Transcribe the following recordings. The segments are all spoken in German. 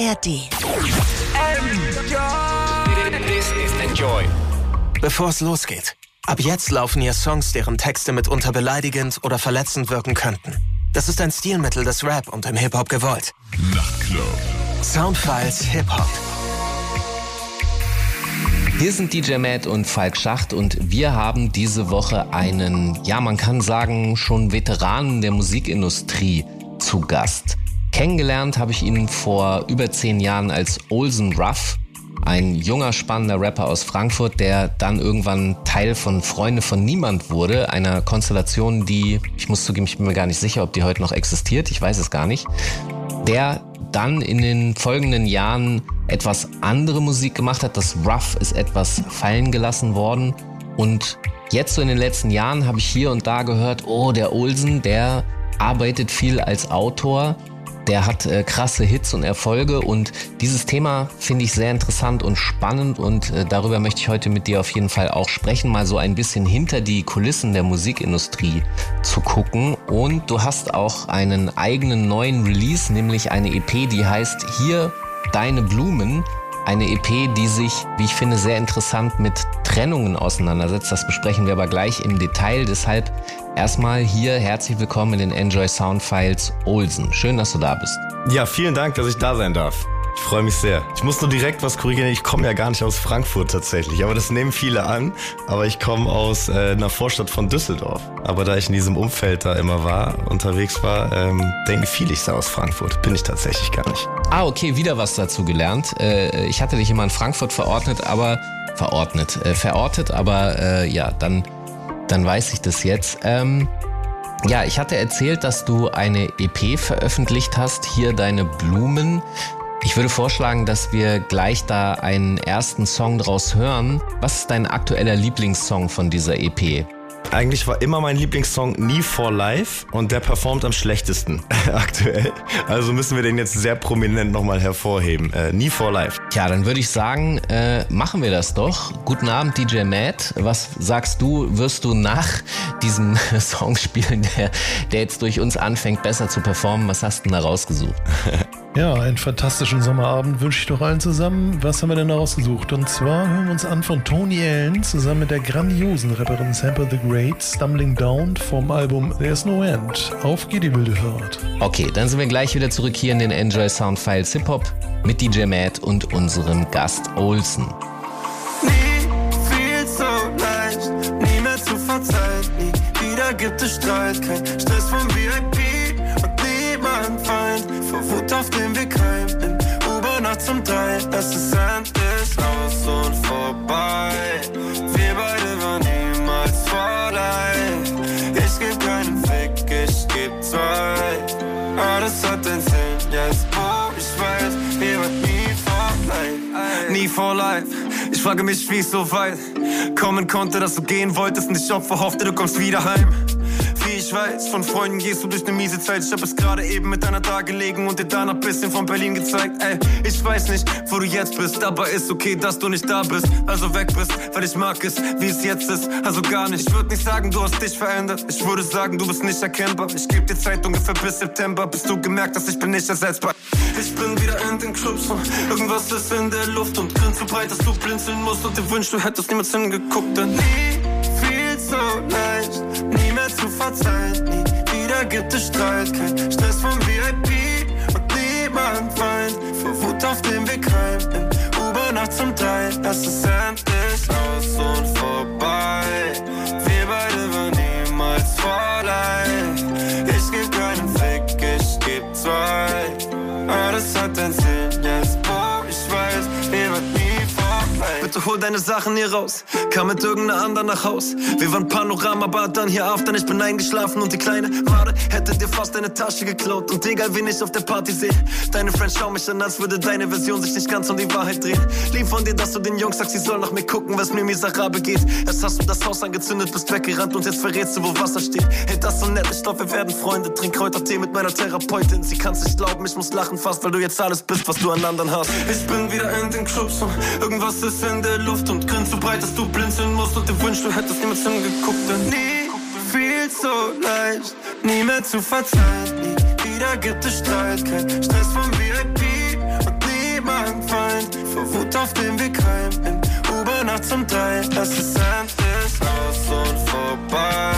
ARD. Enjoy. Bevor es losgeht, ab jetzt laufen hier Songs, deren Texte mitunter beleidigend oder verletzend wirken könnten. Das ist ein Stilmittel des Rap und im Hip-Hop gewollt. Nachtclub. Soundfiles Hip-Hop. Hier sind DJ Matt und Falk Schacht und wir haben diese Woche einen, ja man kann sagen, schon Veteranen der Musikindustrie zu Gast. Kennengelernt habe ich ihn vor über zehn Jahren als Olsen Ruff, ein junger, spannender Rapper aus Frankfurt, der dann irgendwann Teil von Freunde von Niemand wurde, einer Konstellation, die, ich muss zugeben, ich bin mir gar nicht sicher, ob die heute noch existiert, ich weiß es gar nicht, der dann in den folgenden Jahren etwas andere Musik gemacht hat. Das Rough ist etwas fallen gelassen worden. Und jetzt so in den letzten Jahren habe ich hier und da gehört, oh, der Olsen, der arbeitet viel als Autor. Der hat äh, krasse Hits und Erfolge und dieses Thema finde ich sehr interessant und spannend und äh, darüber möchte ich heute mit dir auf jeden Fall auch sprechen, mal so ein bisschen hinter die Kulissen der Musikindustrie zu gucken und du hast auch einen eigenen neuen Release, nämlich eine EP, die heißt Hier Deine Blumen. Eine EP, die sich, wie ich finde, sehr interessant mit Trennungen auseinandersetzt. Das besprechen wir aber gleich im Detail. Deshalb erstmal hier herzlich willkommen in den Enjoy Sound Files Olsen. Schön, dass du da bist. Ja, vielen Dank, dass ich da sein darf. Ich freue mich sehr. Ich muss nur direkt was korrigieren. Ich komme ja gar nicht aus Frankfurt tatsächlich, aber das nehmen viele an. Aber ich komme aus äh, einer Vorstadt von Düsseldorf. Aber da ich in diesem Umfeld da immer war, unterwegs war, ähm, denken viele, ich sei aus Frankfurt. Bin ich tatsächlich gar nicht. Ah, okay, wieder was dazu gelernt. Äh, ich hatte dich immer in Frankfurt verordnet, aber verordnet, äh, verortet, aber äh, ja, dann, dann weiß ich das jetzt. Ähm, ja, ich hatte erzählt, dass du eine EP veröffentlicht hast, hier deine Blumen. Ich würde vorschlagen, dass wir gleich da einen ersten Song draus hören. Was ist dein aktueller Lieblingssong von dieser EP? Eigentlich war immer mein Lieblingssong Nie for Life und der performt am schlechtesten aktuell. Also müssen wir den jetzt sehr prominent nochmal hervorheben. Äh, Nie for Life. Tja, dann würde ich sagen, äh, machen wir das doch. Guten Abend, DJ Matt. Was sagst du, wirst du nach diesem Song spielen, der, der jetzt durch uns anfängt, besser zu performen? Was hast du denn da rausgesucht? Ja, einen fantastischen Sommerabend wünsche ich doch allen zusammen. Was haben wir denn da rausgesucht? Und zwar hören wir uns an von Tony Allen zusammen mit der grandiosen Rapperin Sample the Great, Stumbling Down vom Album There's No End. Auf geht die wilde Fahrt. Okay, dann sind wir gleich wieder zurück hier in den Enjoy Sound Files Hip Hop mit DJ Matt und unserem Gast Olsen. Nie viel zu leicht, nie mehr zu verzeihen. Nie wieder gibt es Streit, kein Stress vom VIP Vor Wut auf dem Weg heim, in U-Bahn zum drei. Es ist endlich aus und vorbei. Wir beide waren niemals vorbei. Ich geb keinen Fick, ich geb zwei. Alles hat den Sinn, jetzt wo ich weiß, wir waren nie vorbei. Nie for life. Ich frage mich, wie es so weit kommen konnte, dass du gehen wolltest und ich Opfer hoffte, du kommst wieder heim. Ich weiß, von Freunden gehst du durch eine miese Zeit. Ich hab es gerade eben mit deiner da gelegen und dir danach bisschen von Berlin gezeigt. Ey, ich weiß nicht, wo du jetzt bist, aber ist okay, dass du nicht da bist. Also weg bist, weil ich mag es, wie es jetzt ist. Also gar nicht. Ich würde nicht sagen, du hast dich verändert. Ich würde sagen, du bist nicht erkennbar. Ich geb dir Zeit ungefähr bis September, bis du gemerkt hast, ich bin nicht ersetzbar. Ich bin wieder in den Clubs und irgendwas ist in der Luft und grinst so breit, dass du blinzeln musst und dir wünschst, du hättest niemals hingeguckt. Denn nie viel zu nie zu verzeihen. Nie wieder gibt es Streit, kein Stress vom VIP und niemand weint. Vor Wut auf dem Weg heim, in U-Bahn zum drei. Es ist endlich aus und vorbei. Wir beide waren niemals vorbei. Ich geb keinen Fick, ich geb zwei. Hol deine Sachen hier raus. Kam mit irgendeiner anderen nach Haus. Wir waren Panoramabad, dann hier auf, dann ich bin eingeschlafen und die kleine Wade hätte dir fast deine Tasche geklaut. Und egal wen ich auf der Party sehe, deine Friends schauen mich an, als würde deine Version sich nicht ganz um die Wahrheit drehen. Lieb von dir, dass du den Jungs sagst, sie sollen nach mir gucken, was mir miserabel geht. Erst hast du das Haus angezündet, bist weggerannt und jetzt verrätst du, wo Wasser steht. Hey, das so nett, ich glaub, wir werden Freunde. Trink Kräutertee mit meiner Therapeutin. Sie kann's nicht glauben, ich muss lachen fast, weil du jetzt alles bist, was du an anderen hast. Ich bin wieder in den Clubs und irgendwas ist in der Luft und grinst so breit, dass du blinzeln musst und dir wünschst, du hättest niemals hingeguckt. Denn nie viel zu leicht, nie mehr zu verzeihen. Nie wieder gibt es Streit, kein Stress vom VIP und niemand Feind. Vor Wut auf dem Weg heim, in U-Bahn zum drei. Es ist endlich aus und vorbei.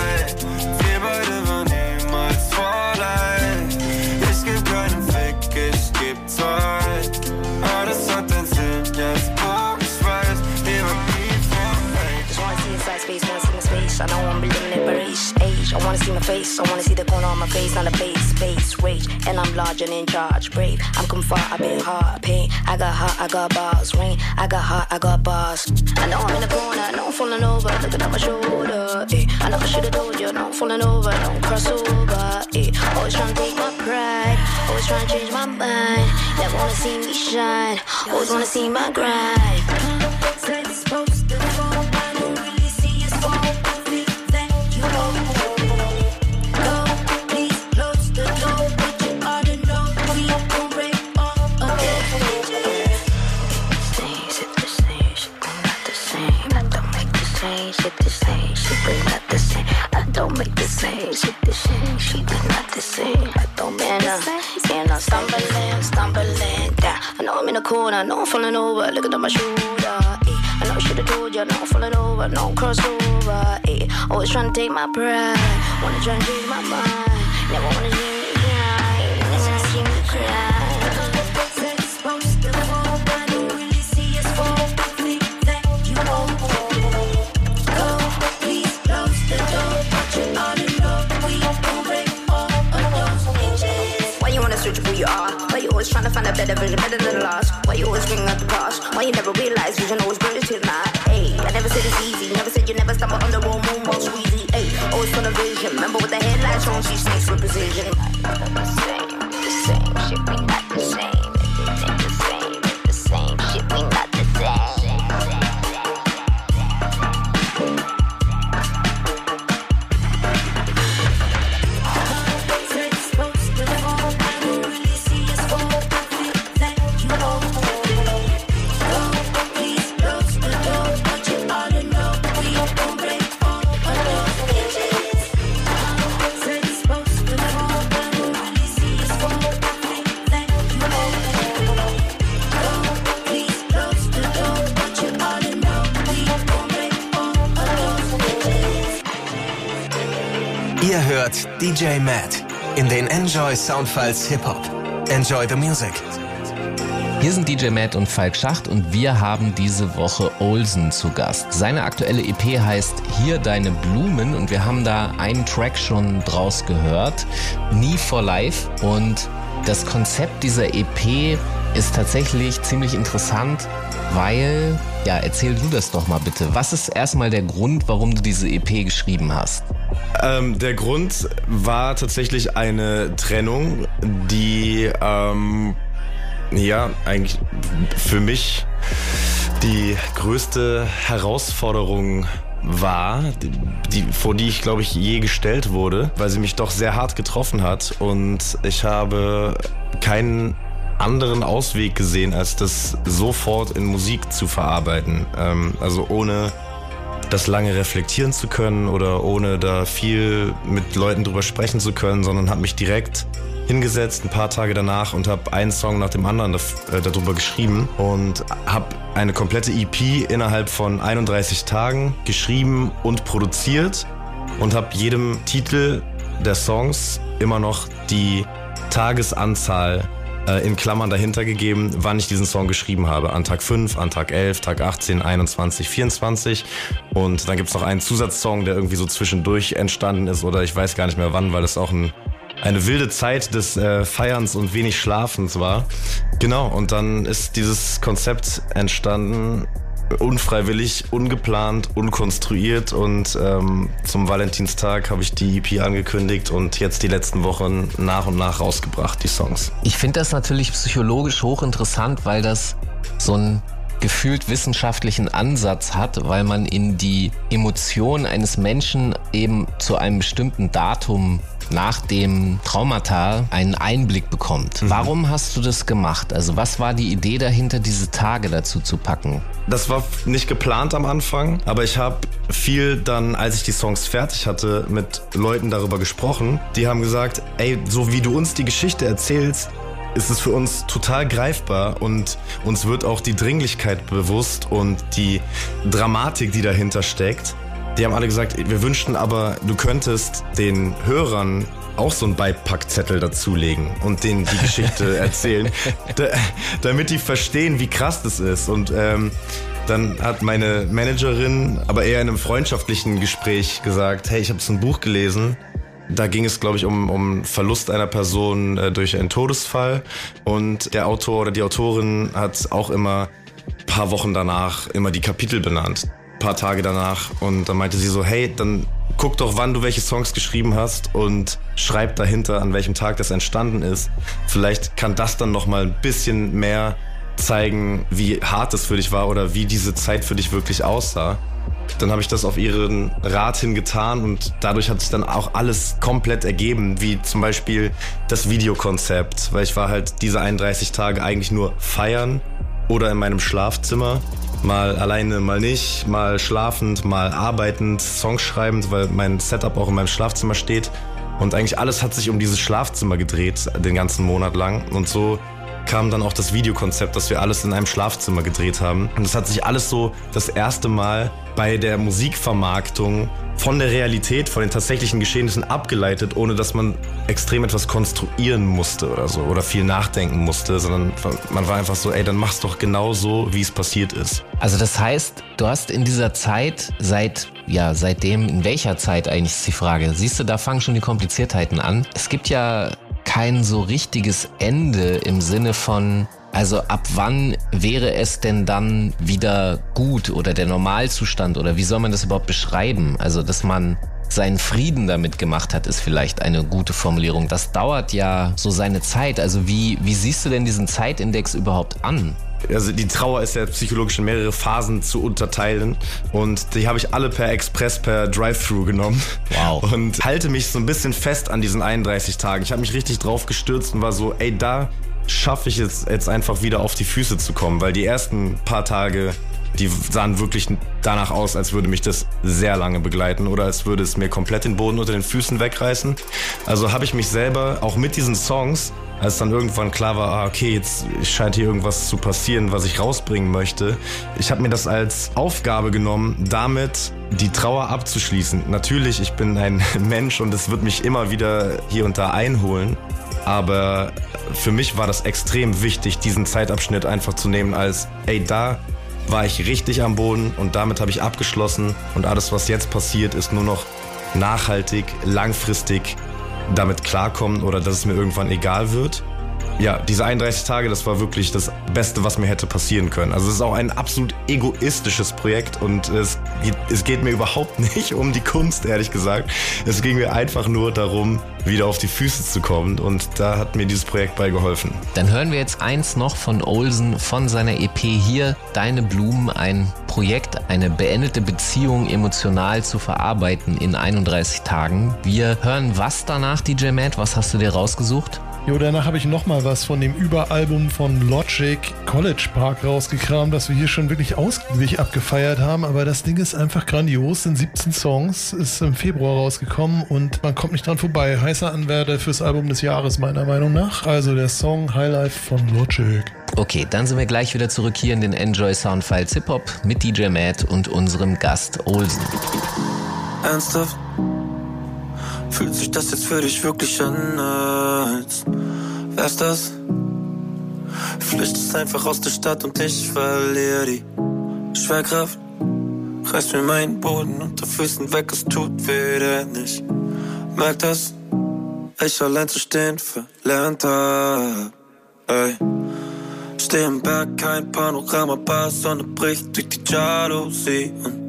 I know I'm living it various age. I wanna see my face, I wanna see the corner on my face, not a base, space, rage. And I'm large and in charge, brave. I'm come far, I've been hard, pain. I got heart, I got bars, rain. I got heart, I got bars. I know I'm in the corner, I know I'm falling over, looking at my shoulder. Eh. I know I should've told you, no I'm falling over, don't cross over. Eh. Always trying to take my pride, always trying to change my mind. Never wanna see me shine, always wanna see my grind. Shit, the same shit, they not the same. I don't make the same shit, the same shit, they not the same. I don't man up, and I'm stumbling, stumbling down. I know I'm in the corner, I know I'm falling over, looking at my shoulder. eh. I know I should've told you, I know I'm falling over, no cross over. Eh. Always trying to take my pride, wanna try and change my mind. Never wanna see me cry, never wanna see me cry. You are? Why you always trying to find a better version, better than the last? Why you always bring up the past? Why you never realize vision always brings to the night? Ayy, I never said it's easy, never said you never stumble on the wrong moon, most squeezy. Ayy, always on of vision. Remember with the headlights on, she snakes with precision. The same, the same shit, DJ Matt in den Enjoy Soundfiles Hip Hop. Enjoy the music. Hier sind DJ Matt und Falk Schacht und wir haben diese Woche Olsen zu Gast. Seine aktuelle EP heißt Hier deine Blumen und wir haben da einen Track schon draus gehört, Nie for Life und das Konzept dieser EP ist tatsächlich ziemlich interessant, weil, ja, erzähl du das doch mal bitte. Was ist erstmal der Grund, warum du diese EP geschrieben hast? Ähm, der Grund war tatsächlich eine Trennung, die ähm, ja eigentlich für mich die größte Herausforderung war, die, die, vor die ich glaube ich je gestellt wurde, weil sie mich doch sehr hart getroffen hat und ich habe keinen anderen Ausweg gesehen, als das sofort in Musik zu verarbeiten. Ähm, also ohne das lange reflektieren zu können oder ohne da viel mit Leuten drüber sprechen zu können, sondern habe mich direkt hingesetzt ein paar Tage danach und habe einen Song nach dem anderen daf- äh, darüber geschrieben und habe eine komplette EP innerhalb von 31 Tagen geschrieben und produziert und habe jedem Titel der Songs immer noch die Tagesanzahl äh, in Klammern dahinter gegeben, wann ich diesen Song geschrieben habe. An Tag 5, an Tag 11, Tag 18, 21, 24. Und dann gibt's noch einen Zusatzsong, der irgendwie so zwischendurch entstanden ist oder ich weiß gar nicht mehr wann, weil es auch ein, eine wilde Zeit des äh, Feierns und wenig Schlafens war. Genau, und dann ist dieses Konzept entstanden, unfreiwillig, ungeplant, unkonstruiert und ähm, zum Valentinstag habe ich die EP angekündigt und jetzt die letzten Wochen nach und nach rausgebracht, die Songs. Ich finde das natürlich psychologisch hochinteressant, weil das so einen gefühlt wissenschaftlichen Ansatz hat, weil man in die Emotionen eines Menschen eben zu einem bestimmten Datum nach dem Traumata einen Einblick bekommt. Warum hast du das gemacht? Also was war die Idee dahinter, diese Tage dazu zu packen? Das war nicht geplant am Anfang, aber ich habe viel dann, als ich die Songs fertig hatte, mit Leuten darüber gesprochen. Die haben gesagt, ey, so wie du uns die Geschichte erzählst, ist es für uns total greifbar und uns wird auch die Dringlichkeit bewusst und die Dramatik, die dahinter steckt. Die haben alle gesagt, wir wünschten aber, du könntest den Hörern auch so einen Beipackzettel dazulegen und denen die Geschichte erzählen, da, damit die verstehen, wie krass das ist. Und ähm, dann hat meine Managerin, aber eher in einem freundschaftlichen Gespräch gesagt, hey, ich habe so ein Buch gelesen. Da ging es, glaube ich, um, um Verlust einer Person äh, durch einen Todesfall. Und der Autor oder die Autorin hat auch immer paar Wochen danach immer die Kapitel benannt. Paar Tage danach. Und dann meinte sie so, hey, dann guck doch, wann du welche Songs geschrieben hast und schreib dahinter, an welchem Tag das entstanden ist. Vielleicht kann das dann noch mal ein bisschen mehr zeigen, wie hart es für dich war oder wie diese Zeit für dich wirklich aussah. Dann habe ich das auf ihren Rat hin getan und dadurch hat sich dann auch alles komplett ergeben, wie zum Beispiel das Videokonzept, weil ich war halt diese 31 Tage eigentlich nur feiern oder in meinem Schlafzimmer, mal alleine, mal nicht, mal schlafend, mal arbeitend, Songs schreibend, weil mein Setup auch in meinem Schlafzimmer steht. Und eigentlich alles hat sich um dieses Schlafzimmer gedreht, den ganzen Monat lang. Und so kam dann auch das Videokonzept, dass wir alles in einem Schlafzimmer gedreht haben. Und es hat sich alles so das erste Mal bei der Musikvermarktung von der Realität, von den tatsächlichen Geschehnissen abgeleitet, ohne dass man extrem etwas konstruieren musste oder so oder viel nachdenken musste, sondern man war einfach so, ey, dann mach's doch genau so, wie es passiert ist. Also das heißt, du hast in dieser Zeit seit ja, seitdem, in welcher Zeit eigentlich ist die Frage? Siehst du, da fangen schon die Kompliziertheiten an. Es gibt ja kein so richtiges Ende im Sinne von, also ab wann wäre es denn dann wieder gut oder der Normalzustand oder wie soll man das überhaupt beschreiben? Also, dass man seinen Frieden damit gemacht hat, ist vielleicht eine gute Formulierung. Das dauert ja so seine Zeit. Also wie, wie siehst du denn diesen Zeitindex überhaupt an? Also die Trauer ist ja psychologisch in mehrere Phasen zu unterteilen und die habe ich alle per Express, per Drive-Thru genommen. Wow. Und halte mich so ein bisschen fest an diesen 31 Tagen. Ich habe mich richtig drauf gestürzt und war so, ey, da schaffe ich es jetzt einfach wieder auf die Füße zu kommen, weil die ersten paar Tage die sahen wirklich danach aus, als würde mich das sehr lange begleiten oder als würde es mir komplett den Boden unter den Füßen wegreißen. Also habe ich mich selber auch mit diesen Songs, als dann irgendwann klar war, ah, okay, jetzt scheint hier irgendwas zu passieren, was ich rausbringen möchte. Ich habe mir das als Aufgabe genommen, damit die Trauer abzuschließen. Natürlich, ich bin ein Mensch und es wird mich immer wieder hier und da einholen. Aber für mich war das extrem wichtig, diesen Zeitabschnitt einfach zu nehmen als, ey, da war ich richtig am Boden und damit habe ich abgeschlossen und alles, was jetzt passiert, ist nur noch nachhaltig, langfristig damit klarkommen oder dass es mir irgendwann egal wird ja, diese 31 Tage, das war wirklich das Beste, was mir hätte passieren können. Also es ist auch ein absolut egoistisches Projekt und es, es geht mir überhaupt nicht um die Kunst, ehrlich gesagt. Es ging mir einfach nur darum, wieder auf die Füße zu kommen und da hat mir dieses Projekt bei geholfen. Dann hören wir jetzt eins noch von Olsen von seiner EP hier, Deine Blumen, ein Projekt, eine beendete Beziehung emotional zu verarbeiten in 31 Tagen. Wir hören was danach, DJ Matt? Was hast du dir rausgesucht? Jo, danach habe ich nochmal was von dem Überalbum von Logic College Park rausgekramt, das wir hier schon wirklich ausgiebig abgefeiert haben. Aber das Ding ist einfach grandios. Sind 17 Songs, ist im Februar rausgekommen und man kommt nicht dran vorbei. Heißer Anwärter fürs Album des Jahres, meiner Meinung nach. Also der Song Highlife von Logic. Okay, dann sind wir gleich wieder zurück hier in den Enjoy Soundfiles Hip Hop mit DJ Matt und unserem Gast Olsen. Ernsthaft? Fühlt sich das jetzt für dich wirklich an, als wär's das? Flüchtest einfach aus der Stadt und ich verliere die Schwerkraft. Reißt mir meinen Boden unter Füßen weg, es tut weh, denn ich merk das, ich allein zu stehen verlernt hab. Ey. Steh im Berg, kein Panorama, Sonne bricht durch die Jalousie und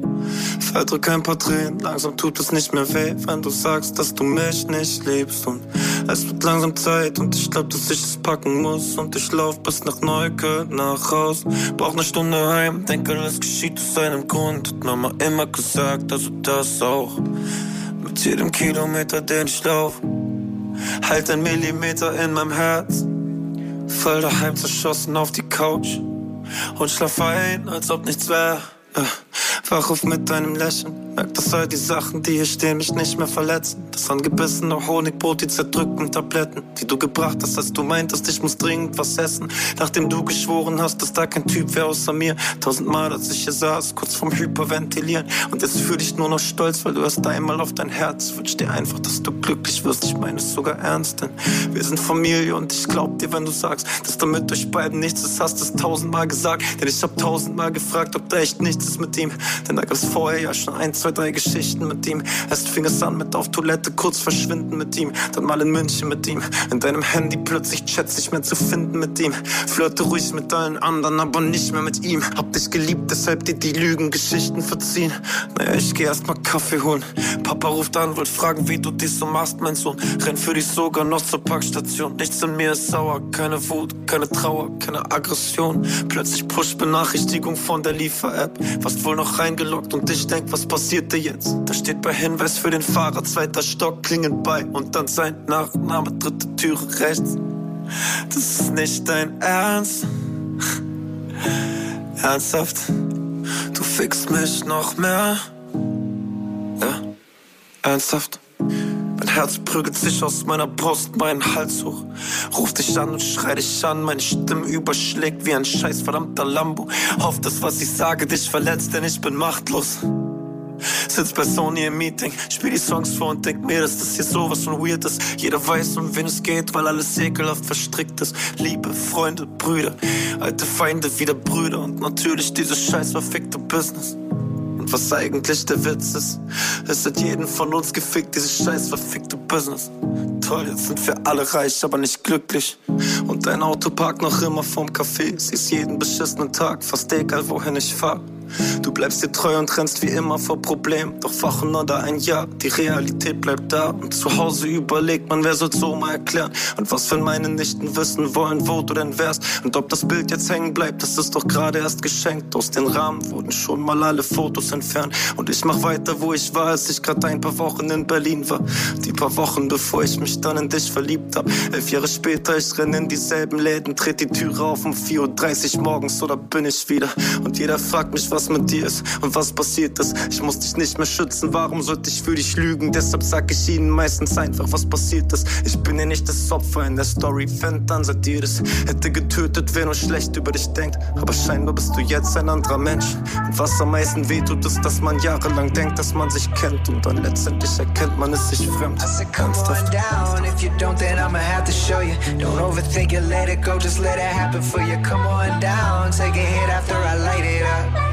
Verdrück ein paar Tränen, langsam tut es nicht mehr weh, wenn du sagst, dass du mich nicht liebst. Und es wird langsam Zeit und ich glaub, dass ich es packen muss. Und ich lauf bis nach Neukölln nach Haus. Brauch ne Stunde heim, denke, alles geschieht aus einem Grund. Hat Mama immer gesagt, also das auch. Mit jedem Kilometer, den ich lauf, halt ein Millimeter in meinem Herz. Fall daheim zerschossen auf die Couch und schlaf ein, als ob nichts wär. Äh, wach auf mit deinem Lächeln. Merk, dass all die Sachen, die hier stehen, mich nicht mehr verletzen. Das angebissene Honigbrot, die zerdrückten Tabletten, die du gebracht hast, als du meintest, ich muss dringend was essen. Nachdem du geschworen hast, dass da kein Typ wäre außer mir. Tausendmal, als ich hier saß, kurz vorm Hyperventilieren. Und jetzt fühl dich nur noch stolz, weil du erst einmal auf dein Herz. Wünsch dir einfach, dass du glücklich wirst. Ich meine es sogar ernst, denn wir sind Familie und ich glaub dir, wenn du sagst, dass damit euch beiden nichts ist, hast es tausendmal gesagt. Denn ich hab tausendmal gefragt, ob da echt nichts ist mit ihm. Denn da gab's vorher ja schon ein, zwei, drei Geschichten mit ihm. Erst fing es an mit auf Toilette, kurz verschwinden mit ihm. Dann mal in München mit ihm. In deinem Handy plötzlich Chats nicht mehr zu finden mit ihm. Flirte ruhig mit allen anderen, aber nicht mehr mit ihm. Hab dich geliebt, deshalb dir die Lügengeschichten verziehen. Naja, ich geh erst mal Kaffee holen. Papa ruft an, wollt fragen, wie du dies so machst, mein Sohn. Renn für dich sogar noch zur Parkstation. Nichts in mir ist sauer, keine Wut, keine Trauer, keine Aggression. Plötzlich Push-Benachrichtigung von der Liefer-App. Warst wohl noch reingeloggt und ich denk, was passierte jetzt? Da steht bei Hinweis für den Fahrer, zweiter Stock, klingend bei und dann sein Nachname, dritte Türe rechts. Das ist nicht dein Ernst. Ernsthaft? Du fickst mich noch mehr? Ja, ernsthaft? Mein Herz prügelt sich aus meiner Brust, meinen Hals hoch. Ruf dich an und schrei dich an, meine Stimme überschlägt wie ein scheiß verdammter Lambo. Hoff, dass was ich sage dich verletzt, denn ich bin machtlos. Sitz bei Sony im Meeting, spiel die Songs vor und denk mir, dass das hier sowas von weird ist. Jeder weiß, um wen es geht, weil alles ekelhaft verstrickt ist. Liebe, Freunde, Brüder, alte Feinde, wieder Brüder und natürlich dieses scheiß verfickte Business. Und was eigentlich der Witz ist, es hat jeden von uns gefickt, dieses scheiß verfickte Business. Toll, jetzt sind wir alle reich, aber nicht glücklich. Und dein Auto parkt noch immer vorm Café. Siehst jeden beschissenen Tag, fast egal wohin ich fahr. Du bleibst dir treu und rennst wie immer vor Problemen. Doch Wochen oder ein Jahr, die Realität bleibt da. Und zu Hause überlegt man, wer soll's so mal erklären? Und was, wenn meine Nichten wissen wollen, wo du denn wärst? Und ob das Bild jetzt hängen bleibt, das ist doch gerade erst geschenkt. Aus den Rahmen wurden schon mal alle Fotos entfernt. Und ich mach weiter, wo ich war, als ich gerade ein paar Wochen in Berlin war. Die paar Wochen, bevor ich mich dann in dich verliebt hab. Elf Jahre später, ich renn in dieselben Läden, tritt die Türe auf um 4.30 Uhr morgens oder bin ich wieder. Und jeder fragt mich, was mit dir ist und was passiert ist. Ich muss dich nicht mehr schützen, warum sollte ich für dich lügen? Deshalb sag ich ihnen meistens einfach, was passiert ist. Ich bin ja nicht das Opfer in der Story, fängt an, seit ihr das hätte getötet, wer nur schlecht über dich denkt. Aber scheinbar bist du jetzt ein anderer Mensch. Und was am meisten wehtut, ist, dass man jahrelang denkt, dass man sich kennt und dann letztendlich erkennt man es sich fremd. It, let it go, just let it happen for you. Come on down, take a hit after I light it up.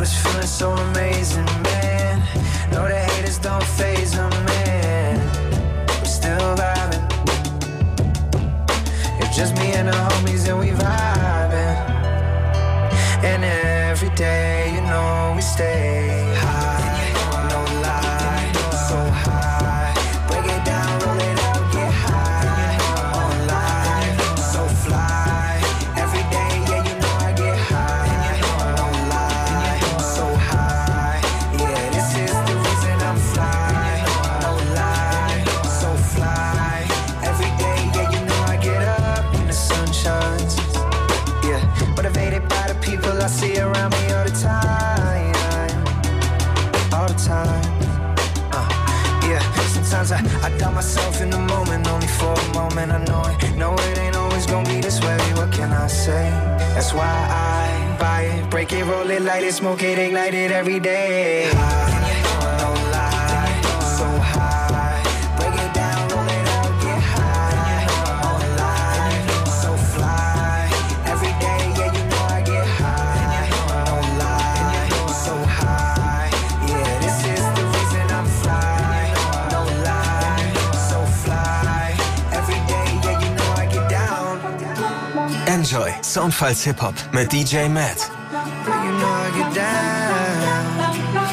Know feeling so amazing, man. Know the haters don't phase them, say? That's why I buy it, break it, roll it, light it, smoke it, ignite it every day. High, know I get down. Enjoy Soundfiles Hip Hop mit DJ Matt.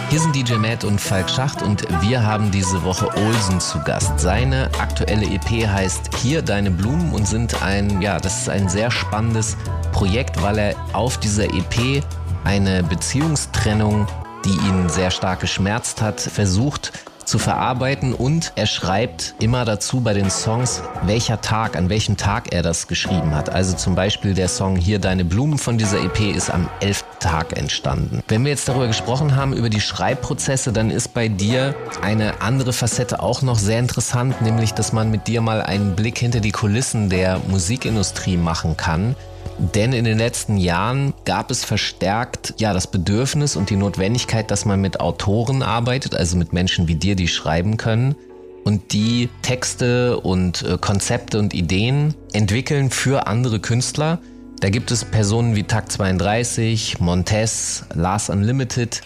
Hier sind DJ Matt und Falk Schacht und wir haben diese Woche Olsen zu Gast. Seine aktuelle EP heißt Hier deine Blumen und sind ein, ja, das ist ein sehr spannendes Projekt, weil er auf dieser EP eine Beziehungstrennung, die ihn sehr stark geschmerzt hat, versucht zu verarbeiten und er schreibt immer dazu bei den Songs, welcher Tag, an welchem Tag er das geschrieben hat. Also zum Beispiel der Song Hier Deine Blumen von dieser EP ist am 11. Tag entstanden. Wenn wir jetzt darüber gesprochen haben, über die Schreibprozesse, dann ist bei dir eine andere Facette auch noch sehr interessant, nämlich dass man mit dir mal einen Blick hinter die Kulissen der Musikindustrie machen kann. Denn in den letzten Jahren gab es verstärkt ja das Bedürfnis und die Notwendigkeit, dass man mit Autoren arbeitet, also mit Menschen wie dir, die schreiben können und die Texte und äh, Konzepte und Ideen entwickeln für andere Künstler. Da gibt es Personen wie Takt 32, Montez, Lars Unlimited,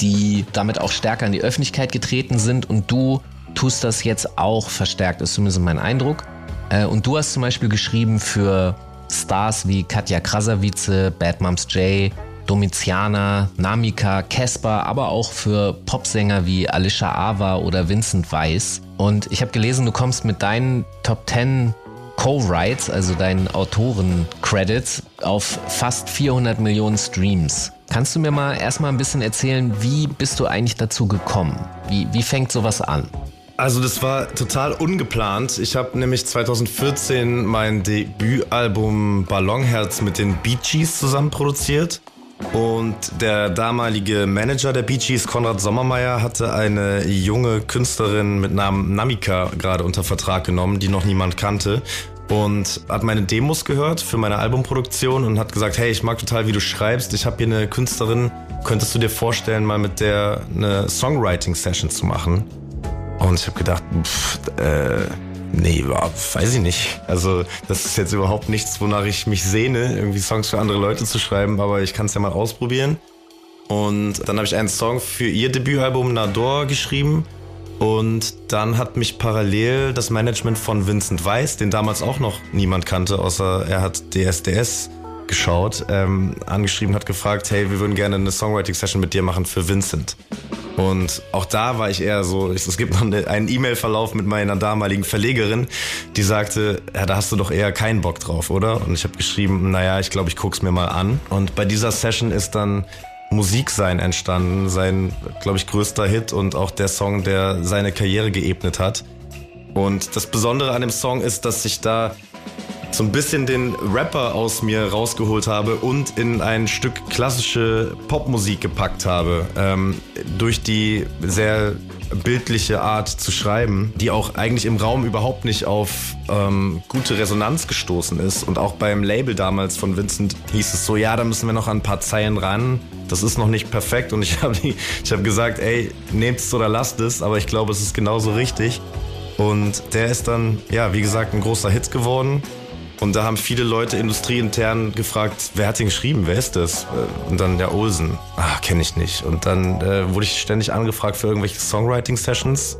die damit auch stärker in die Öffentlichkeit getreten sind und du tust das jetzt auch verstärkt, ist zumindest mein Eindruck. Äh, und du hast zum Beispiel geschrieben für Stars wie Katja Krasavice, Bad Moms J, Domitiana, Namika, Casper, aber auch für Popsänger wie Alicia Ava oder Vincent Weiss. Und ich habe gelesen, du kommst mit deinen Top 10 Co-Writes, also deinen Autoren-Credits, auf fast 400 Millionen Streams. Kannst du mir mal erstmal ein bisschen erzählen, wie bist du eigentlich dazu gekommen? Wie, wie fängt sowas an? Also das war total ungeplant. Ich habe nämlich 2014 mein Debütalbum Ballonherz mit den Bee Gees zusammen produziert. Und der damalige Manager der Bee Gees, Konrad Sommermeier, hatte eine junge Künstlerin mit Namen Namika gerade unter Vertrag genommen, die noch niemand kannte. Und hat meine Demos gehört für meine Albumproduktion und hat gesagt, hey, ich mag total, wie du schreibst. Ich habe hier eine Künstlerin, könntest du dir vorstellen, mal mit der eine Songwriting-Session zu machen? Und ich habe gedacht, pff, äh, nee, weiß ich nicht. Also das ist jetzt überhaupt nichts, wonach ich mich sehne, irgendwie Songs für andere Leute zu schreiben, aber ich kann es ja mal ausprobieren. Und dann habe ich einen Song für ihr Debütalbum Nador geschrieben. Und dann hat mich parallel das Management von Vincent Weiss, den damals auch noch niemand kannte, außer er hat DSDS geschaut, ähm, angeschrieben, hat gefragt, hey, wir würden gerne eine Songwriting-Session mit dir machen für Vincent. Und auch da war ich eher so, es gibt noch einen E-Mail-Verlauf mit meiner damaligen Verlegerin, die sagte, ja, da hast du doch eher keinen Bock drauf, oder? Und ich habe geschrieben, naja, ich glaube, ich guck's mir mal an. Und bei dieser Session ist dann Musik sein entstanden, sein, glaube ich, größter Hit und auch der Song, der seine Karriere geebnet hat. Und das Besondere an dem Song ist, dass sich da so ein bisschen den Rapper aus mir rausgeholt habe und in ein Stück klassische Popmusik gepackt habe. Ähm, durch die sehr bildliche Art zu schreiben, die auch eigentlich im Raum überhaupt nicht auf ähm, gute Resonanz gestoßen ist. Und auch beim Label damals von Vincent hieß es so, ja, da müssen wir noch an ein paar Zeilen ran. Das ist noch nicht perfekt. Und ich habe hab gesagt, ey, nehmt es oder lasst es, aber ich glaube, es ist genauso richtig. Und der ist dann, ja, wie gesagt, ein großer Hit geworden. Und da haben viele Leute industrieintern gefragt, wer hat den geschrieben, wer ist das? Und dann der Olsen. Ah, kenne ich nicht. Und dann äh, wurde ich ständig angefragt für irgendwelche Songwriting-Sessions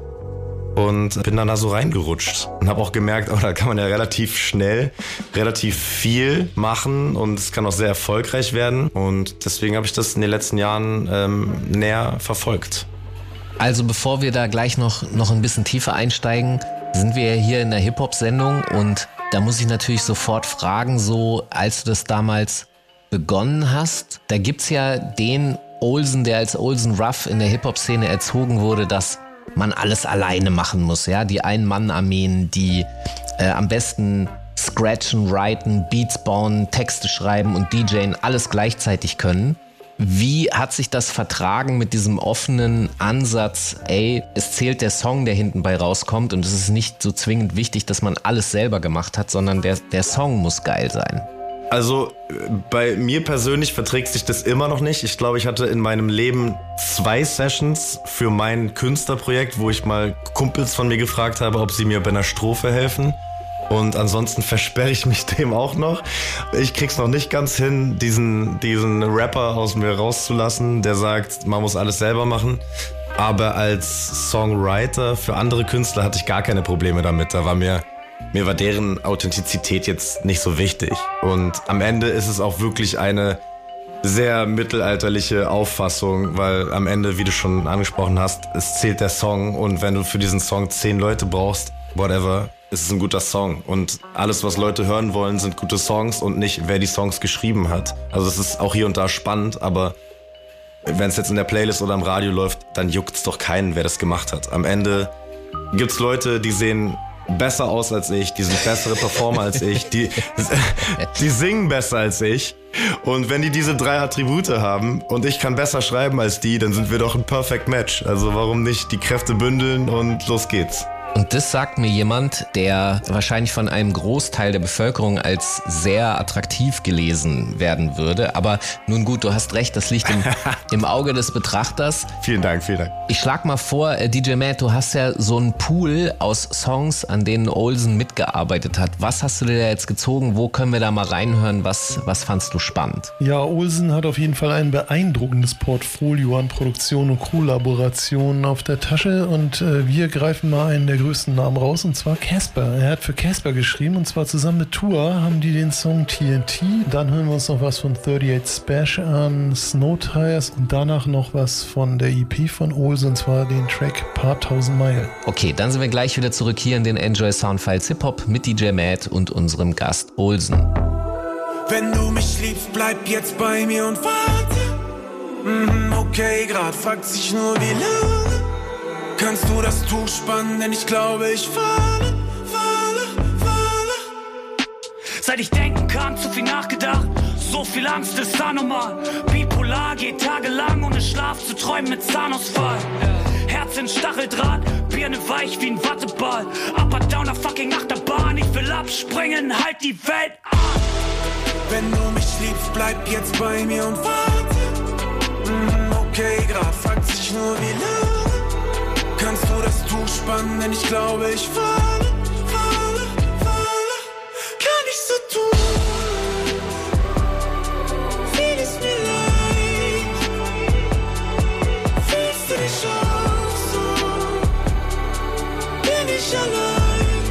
und bin dann da so reingerutscht und habe auch gemerkt, oh, da kann man ja relativ schnell relativ viel machen und es kann auch sehr erfolgreich werden und deswegen habe ich das in den letzten Jahren ähm, näher verfolgt. Also bevor wir da gleich noch, noch ein bisschen tiefer einsteigen, sind wir hier in der Hip-Hop-Sendung und da muss ich natürlich sofort fragen, so als du das damals begonnen hast, da gibt's ja den Olsen, der als Olsen Ruff in der Hip-Hop-Szene erzogen wurde, dass man alles alleine machen muss, ja, die Ein-Mann-Armeen, die äh, am besten scratchen, writen, Beats bauen, Texte schreiben und DJen alles gleichzeitig können. Wie hat sich das vertragen mit diesem offenen Ansatz, ey, es zählt der Song, der hinten bei rauskommt und es ist nicht so zwingend wichtig, dass man alles selber gemacht hat, sondern der, der Song muss geil sein? Also bei mir persönlich verträgt sich das immer noch nicht. Ich glaube, ich hatte in meinem Leben zwei Sessions für mein Künstlerprojekt, wo ich mal Kumpels von mir gefragt habe, ob sie mir bei einer Strophe helfen. Und ansonsten versperre ich mich dem auch noch. Ich krieg's noch nicht ganz hin, diesen, diesen Rapper aus mir rauszulassen, der sagt, man muss alles selber machen. Aber als Songwriter für andere Künstler hatte ich gar keine Probleme damit. Da war mir, mir war deren Authentizität jetzt nicht so wichtig. Und am Ende ist es auch wirklich eine sehr mittelalterliche Auffassung, weil am Ende, wie du schon angesprochen hast, es zählt der Song und wenn du für diesen Song zehn Leute brauchst, whatever, ist es ein guter Song. Und alles, was Leute hören wollen, sind gute Songs und nicht, wer die Songs geschrieben hat. Also es ist auch hier und da spannend, aber wenn es jetzt in der Playlist oder am Radio läuft, dann juckt es doch keinen, wer das gemacht hat. Am Ende gibt's Leute, die sehen besser aus als ich, die sind bessere Performer als ich, die, die singen besser als ich. Und wenn die diese drei Attribute haben und ich kann besser schreiben als die, dann sind wir doch ein Perfect Match. Also warum nicht die Kräfte bündeln und los geht's. Und das sagt mir jemand, der wahrscheinlich von einem Großteil der Bevölkerung als sehr attraktiv gelesen werden würde. Aber nun gut, du hast recht, das liegt im, im Auge des Betrachters. Vielen Dank, vielen Dank. Ich schlag mal vor, äh, DJ Matt, du hast ja so einen Pool aus Songs, an denen Olsen mitgearbeitet hat. Was hast du dir da jetzt gezogen? Wo können wir da mal reinhören? Was, was fandst du spannend? Ja, Olsen hat auf jeden Fall ein beeindruckendes Portfolio an Produktion und Kollaborationen auf der Tasche und äh, wir greifen mal einen der größten Namen raus und zwar Casper. Er hat für Casper geschrieben und zwar zusammen mit Tour haben die den Song TNT. Dann hören wir uns noch was von 38 Spash an, Snow Tires und danach noch was von der EP von Olsen und zwar den Track Paar Tausend Meilen. Okay, dann sind wir gleich wieder zurück hier in den Enjoy Soundfiles Hip Hop mit DJ Matt und unserem Gast Olsen. Wenn du mich liebst, bleib jetzt bei mir und warte. Mhm, okay, grad fragt sich nur wie lange. Kannst du das Tuch spannen, denn ich glaube, ich falle, falle, falle. Seit ich denken kann, zu viel nachgedacht. So viel Angst ist anormal. Bipolar geht tagelang ohne Schlaf zu träumen mit Zahnausfall. Herz in Stacheldraht, Birne weich wie ein Watteball. Upper Downer fucking Achterbahn, ich will abspringen, halt die Welt an. Wenn du mich liebst, bleib jetzt bei mir und warte. Mhm, okay, grad fragt sich nur wie lange. Kannst du das Tuch spannen, denn ich glaube, ich falle, falle, falle. Kann ich so tun? Fiel es mir leicht? Fühlst du dich auch so? Bin ich allein?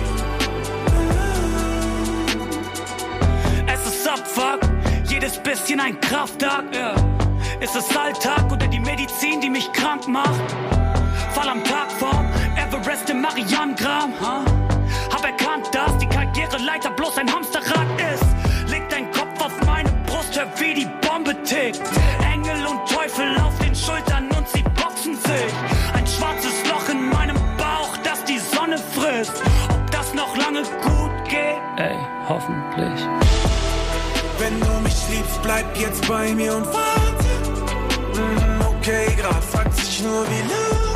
Es ist Abfuck, jedes bisschen ein Kraftakt. Ist es Alltag oder die Medizin, die mich krank macht? Fall am Tag vom Everest im Marianengraben. Huh? Hab erkannt, dass die Karriereleiter bloß ein Hamsterrad ist. Leg dein Kopf auf meine Brust, hör wie die Bombe tickt. Engel und Teufel auf den Schultern und sie boxen sich. Ein schwarzes Loch in meinem Bauch, das die Sonne frisst. Ob das noch lange gut geht? Ey, hoffentlich. Wenn du mich liebst, bleib jetzt bei mir und warte. Mhm, okay, grad fragt sich nur wie lange.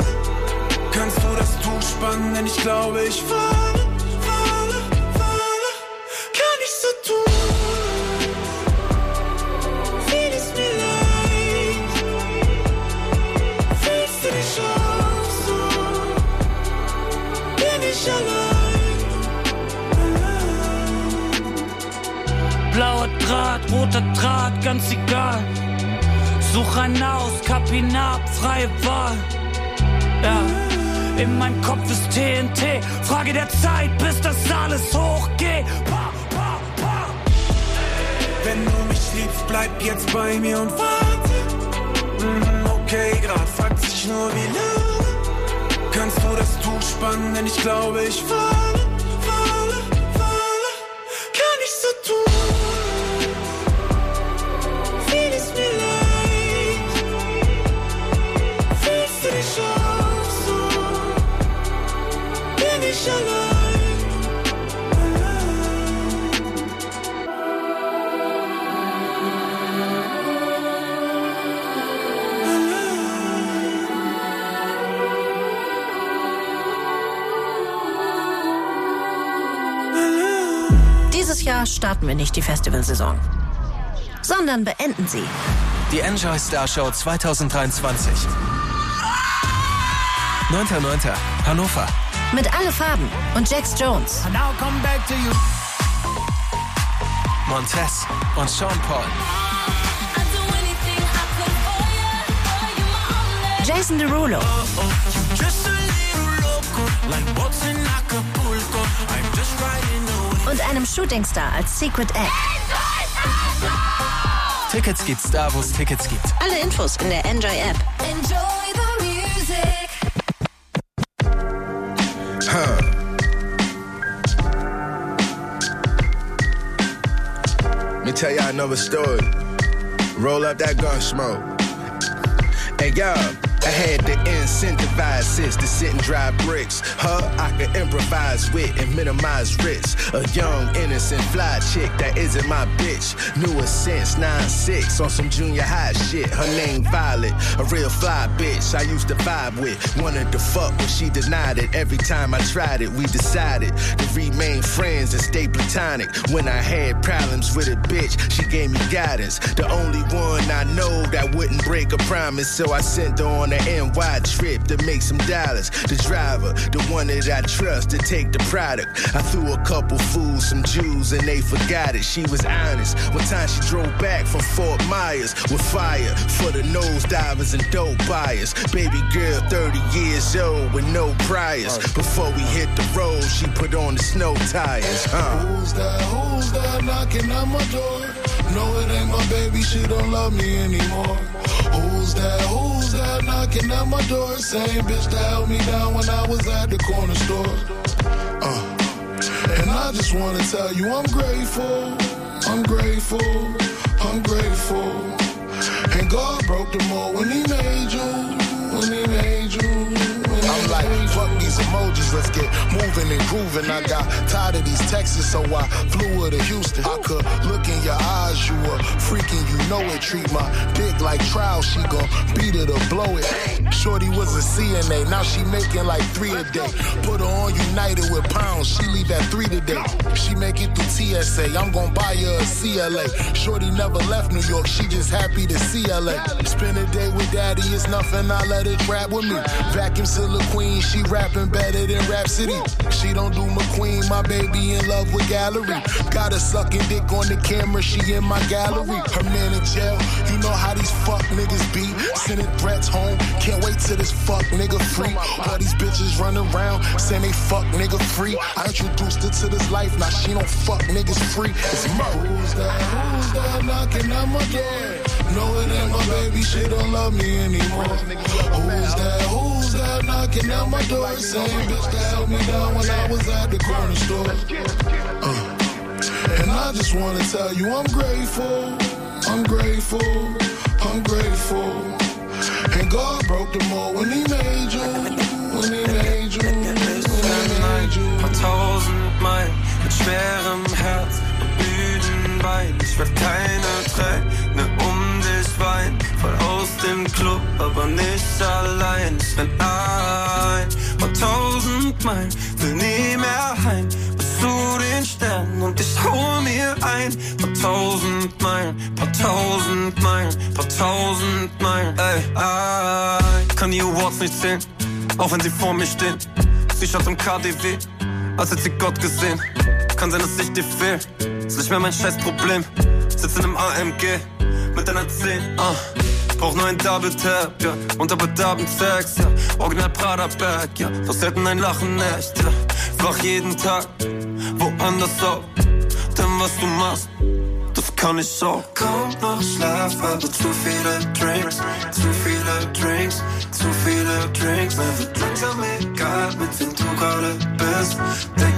Kannst du das Tuch spannen, denn ich glaube, ich falle, falle, falle. Kann ich so tun? Fiel es mir leicht? Fühlst du dich auch so? Bin ich allein? Blauer Draht, roter Draht, ganz egal. Such einen aus, ab, freie Wahl. Ja, in meinem Kopf ist TNT. Frage der Zeit, bis das alles hochgeht. Pa, pa, pa. Wenn du mich liebst, bleib jetzt bei mir und warte. Mhm, okay, grad fragt sich nur wie lange. Kannst du das Tuch spannen, denn ich glaube, ich falle, starten wir nicht die Festivalsaison, sondern beenden sie. Die Enjoy Star Show 2023. 9.9. Hannover. Mit alle Farben und Jax Jones. Now come back to you. Montez und Sean Paul. Jason Derulo Just a und einem Shootingstar als Secret Act. Tickets gibt's da, wo es Tickets gibt. Alle Infos in der Enjoy App. Enjoy the music. Huh. Let me tell y'all another story. Roll up that gun smoke. Hey, y'all. I had to incentivize sis to sit and drive bricks. Her, I could improvise with and minimize risks. A young, innocent, fly chick that isn't my bitch. Knew her since 9-6 on some junior high shit. Her name Violet, a real fly bitch I used to vibe with. Wanted to fuck, but she denied it. Every time I tried it, we decided to remain friends and stay platonic. When I had problems with a bitch, she gave me guidance. The only one I know that wouldn't break a promise, so I sent her on a NY trip to make some dollars. The driver, the one that I trust to take the product. I threw a couple fools some Jews and they forgot it. She was honest. One time she drove back from Fort Myers with fire for the nose divers and dope buyers. Baby girl, 30 years old with no priors. Before we hit the road, she put on the snow tires. Huh? Who's that? Who's that knocking on my door? No, it ain't my baby, she don't love me anymore. Who's that? Who's that knocking at my door? Same bitch that held me down when I was at the corner store. Uh, and I just wanna tell you I'm grateful, I'm grateful, I'm grateful. And God broke the mold when He made you, when He made you. Like, fuck these emojis, let's get moving and grooving. I got tired of these texts, so I flew her to Houston. I could look in your eyes, you were freaking, you know it. Treat my dick like trial, she gon' beat it or blow it. Shorty was a CNA, now she making like three a day. Put her on United with pounds, she leave at three today. She make it through TSA, I'm gon' buy her a CLA. Shorty never left New York, she just happy to see LA. Spend a day with daddy, it's nothing, I let it rap with me. Vacuum the queen, she rapping better than Rhapsody. She don't do McQueen, my baby in love with gallery. Got a sucking dick on the camera, she in my gallery. Her man in jail, you know how these fuck niggas be. Sending threats home, can't wait till this fuck nigga free. All these bitches running around saying they fuck nigga free. I introduced her to this life, now she don't fuck niggas free. It's murder. Who's that? Who's that knocking at my door? No, it ain't my baby, she don't love me anymore. Who's that? Who's that knocking at my door? Same bitch that held me down when I was at the corner store. Uh, and I just wanna tell you I'm grateful, I'm grateful, I'm grateful. And God broke the mold when He made you, when He made you, tausend Meilen mit schwerem Herz und müden Beinen. Ich werd keine Träne um dich weinen. Voll aus dem Club, aber nicht allein. Ich renn ein, paar tausend Meilen, will nie mehr heim. Bis zu den Sternen und ich hol mir ein. Paar tausend Meilen, paar tausend Meilen, paar tausend Meilen. Ey, ey. Kann die Awards nicht zählen, auch wenn sie vor mir stehen. Sie schaut im KDW, als hätte sie Gott gesehen. Kann sein, dass ich dir fehl, ist nicht mehr mein scheiß Problem. Sitz in einem AMG mit einer 10, ah. Brauch nur ein Double Tap, ja, und aber Double Sex, ja. Original Prada Bag, ja, doch selten ein Lachen echt, ja. Wach jeden Tag, woanders auf, denn was du machst, das kann ich auch. Kommt noch Schlaf, aber zu viele Drinks, zu viele Drinks, zu viele Drinks. Mir wird langsam egal, mit wem du gerade bist. Denk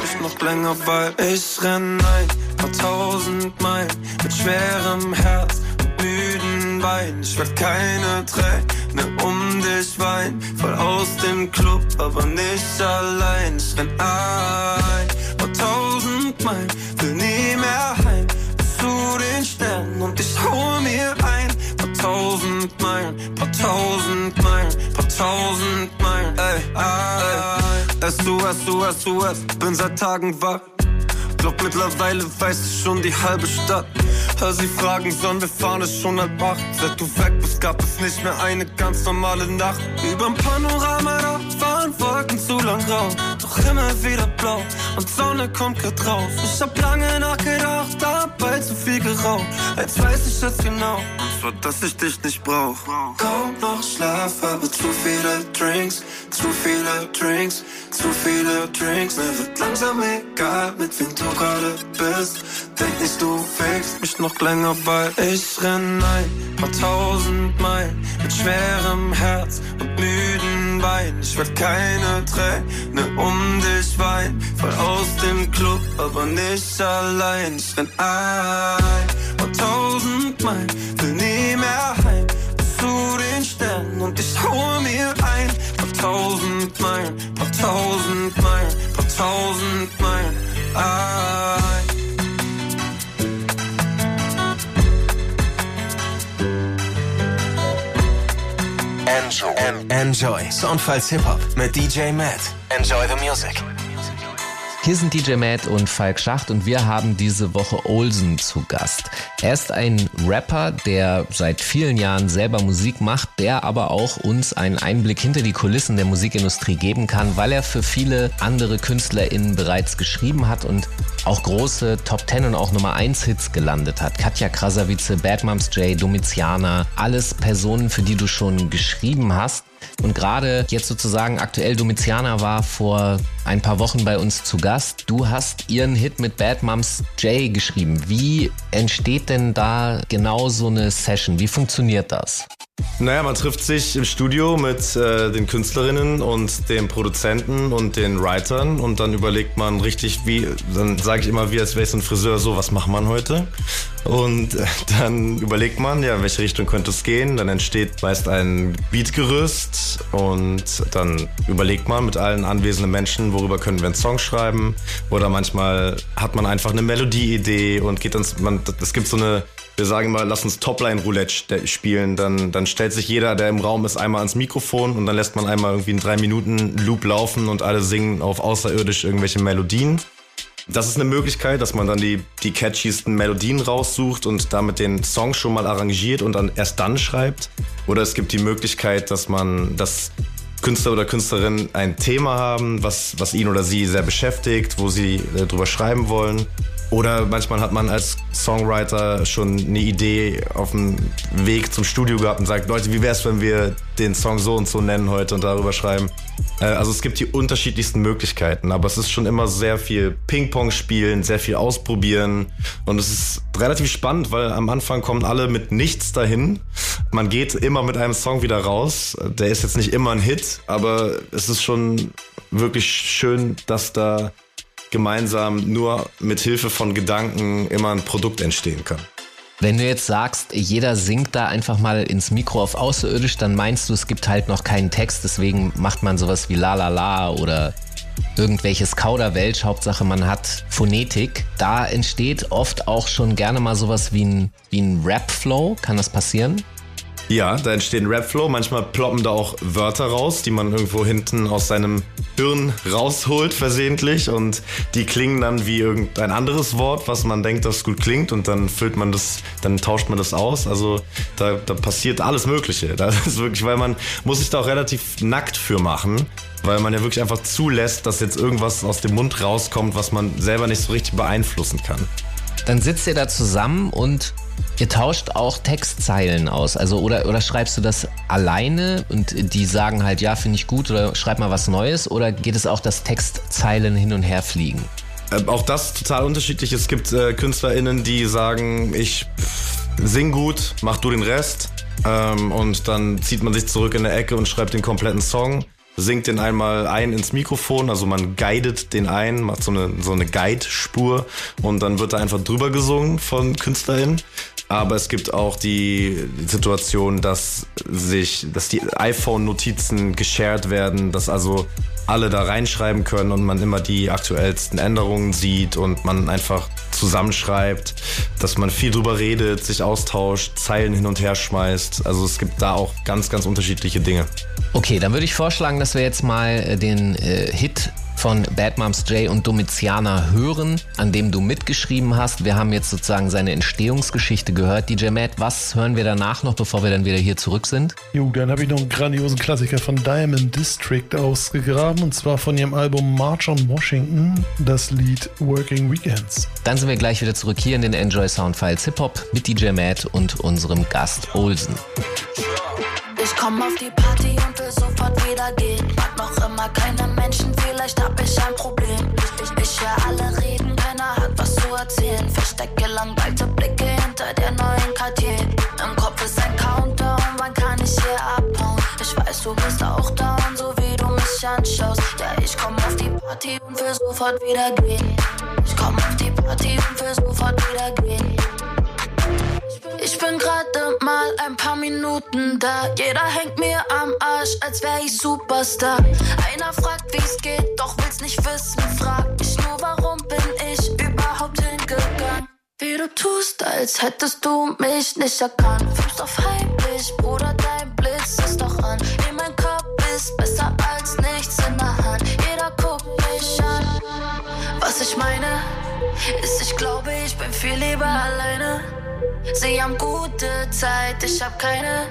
nicht, noch länger, weil ich renn ein paar tausend Meilen mit schwerem Herz und müden Beinen. Ich werd keine Träne um dich weinen, voll aus dem Club, aber nicht allein. Ich renn ein paar tausend Meilen, will nie mehr heim bis zu den Sternen und ich hol mir ein paar tausend Meilen, paar tausend Meilen, paar tausend Meilen. Ey, ey, SOS, SOS, SOS, bin seit Tagen wach. Glaub mittlerweile weiß ich schon die halbe Stadt. Hör sie fragen, sollen wir fahren, ist schon halb acht. Seit du weg bist, gab es nicht mehr eine ganz normale Nacht. Überm Panorama, da waren Wolken zu lang grau, doch immer wieder blau und Sonne kommt grad drauf. Ich hab lange nachgedacht, dabei zu viel geraucht. Jetzt weiß ich es genau, und zwar, dass ich dich nicht brauch. Kaum noch Schlaf, aber zu viele Drinks, zu viele Drinks, zu viele Drinks. Mir wird langsam egal, mit wem du gerade bist. Denk nicht, du fängst mich noch länger, weil ich renn ein paar tausend Meilen mit schwerem Herz und müden Beinen. Ich werd keine Träne um dich weinen, fall aus dem Club, aber nicht allein. Ich renn ein paar tausend Meilen, will nie mehr heim Enjoy. Soundfiles Hip-Hop mit DJ Matt. Enjoy the music. Hier sind DJ Matt und Falk Schacht und wir haben diese Woche Olsen zu Gast. Er ist ein Rapper, der seit vielen Jahren selber Musik macht, der aber auch uns einen Einblick hinter die Kulissen der Musikindustrie geben kann, weil er für viele andere KünstlerInnen bereits geschrieben hat und auch große Top 10 und auch Nummer 1 Hits gelandet hat. Katja Krasavice, Bad Moms J, Domiziana, alles Personen, für die du schon geschrieben hast. Und gerade jetzt sozusagen aktuell Domiziana war vor ein paar Wochen bei uns zu Gast. Du hast ihren Hit mit Bad Moms J geschrieben. Wie entsteht denn da genau so eine Session? Wie funktioniert das? Naja, man trifft sich im Studio mit äh, den Künstlerinnen und den Produzenten und den Writern und dann überlegt man richtig, wie, dann sage ich immer, wie als wäre ich so ein Friseur, so, was macht man heute? Und äh, dann überlegt man, ja, in welche Richtung könnte es gehen. Dann entsteht meist ein Beatgerüst und dann überlegt man mit allen anwesenden Menschen, worüber können wir einen Song schreiben. Oder manchmal hat man einfach eine Melodieidee und geht dann, es gibt so eine wir sagen mal, lass uns Topline-Roulette spielen, dann, dann stellt sich jeder, der im Raum ist, einmal ans Mikrofon und dann lässt man einmal irgendwie einen drei Minuten Loop laufen und alle singen auf außerirdisch irgendwelche Melodien. Das ist eine Möglichkeit, dass man dann die, die catchiesten Melodien raussucht und damit den Song schon mal arrangiert und dann erst dann schreibt. Oder es gibt die Möglichkeit, dass man, dass Künstler oder Künstlerinnen ein Thema haben, was, was ihn oder sie sehr beschäftigt, wo sie äh, drüber schreiben wollen. Oder manchmal hat man als Songwriter schon eine Idee auf dem Weg zum Studio gehabt und sagt, Leute, wie wäre es, wenn wir den Song so und so nennen heute und darüber schreiben. Äh, also es gibt die unterschiedlichsten Möglichkeiten, aber es ist schon immer sehr viel Ping-Pong spielen, sehr viel ausprobieren und es ist relativ spannend, weil am Anfang kommen alle mit nichts dahin. Man geht immer mit einem Song wieder raus. Der ist jetzt nicht immer ein Hit, aber es ist schon wirklich schön, dass da gemeinsam nur mit Hilfe von Gedanken immer ein Produkt entstehen kann. Wenn du jetzt sagst, jeder singt da einfach mal ins Mikro auf Außerirdisch, dann meinst du, es gibt halt noch keinen Text, deswegen macht man sowas wie La La La oder irgendwelches Kauderwelsch, Hauptsache man hat Phonetik. Da entsteht oft auch schon gerne mal sowas wie ein, wie ein Rap-Flow. Kann das passieren? Ja, da entsteht ein Rap-Flow. Manchmal ploppen da auch Wörter raus, die man irgendwo hinten aus seinem Hirn rausholt, versehentlich. Und die klingen dann wie irgendein anderes Wort, was man denkt, das gut klingt. Und dann füllt man das, dann tauscht man das aus. Also da, da passiert alles Mögliche. Das ist wirklich, weil man muss sich da auch relativ nackt für machen. Weil man ja wirklich einfach zulässt, dass jetzt irgendwas aus dem Mund rauskommt, was man selber nicht so richtig beeinflussen kann. Dann sitzt ihr da zusammen und Ihr tauscht auch Textzeilen aus, also oder, oder schreibst du das alleine und die sagen halt, ja, finde ich gut oder schreib mal was Neues oder geht es auch, dass Textzeilen hin und her fliegen? Äh, auch das total unterschiedlich. Es gibt äh, KünstlerInnen, die sagen, ich sing gut, mach du den Rest. Ähm, und dann zieht man sich zurück in der Ecke und schreibt den kompletten Song singt den einmal ein ins Mikrofon, also man guidet den ein, macht so eine, so eine Guide-Spur und dann wird da einfach drüber gesungen von KünstlerInnen. Aber es gibt auch die Situation, dass sich, dass die iPhone-Notizen geshared werden, dass also alle da reinschreiben können und man immer die aktuellsten Änderungen sieht und man einfach zusammenschreibt, dass man viel drüber redet, sich austauscht, Zeilen hin und her schmeißt. Also es gibt da auch ganz, ganz unterschiedliche Dinge. Okay, dann würde ich vorschlagen, dass wir jetzt mal äh, den äh, Hit von Bad Moms J und Domitiana hören, an dem du mitgeschrieben hast. Wir haben jetzt sozusagen seine Entstehungsgeschichte gehört. DJ Matt, was hören wir danach noch, bevor wir dann wieder hier zurück sind? Jo, dann habe ich noch einen grandiosen Klassiker von Diamond District ausgegraben und zwar von ihrem Album March on Washington, das Lied Working Weekends. Dann sind wir gleich wieder zurück hier in den Enjoy Sound Files Hip Hop mit DJ Matt und unserem Gast Olsen. Ich komm auf die Party und will sofort wieder gehen. Mag noch immer keine Menschen, vielleicht hab ich ein Problem. Ich, ich, höre alle reden, keiner hat was zu erzählen. Verstecke langweilte Blicke hinter der neuen Cartier. Im Kopf ist ein Countdown, wann kann ich hier abhauen? Ich weiß, du bist auch down, so wie du mich anschaust. Ja, ich komm auf die Party und will sofort wieder gehen. Ich komm auf die Party und will sofort wieder gehen. Ich bin gerade mal ein paar Minuten da. Jeder hängt mir am Arsch, als wär ich Superstar. Einer fragt, wie's geht, doch will's nicht wissen. Frag ich nur, warum bin ich überhaupt hingegangen? Wie du tust, als hättest du mich nicht erkannt. Fuß auf heimlich, Bruder, dein Blitz ist doch an. In mein Kopf ist besser als nichts in der Hand. Jeder guckt mich an. Was ich meine, ist, ich glaube, ich bin viel lieber alleine. Sie haben gute Zeit, ich hab keine,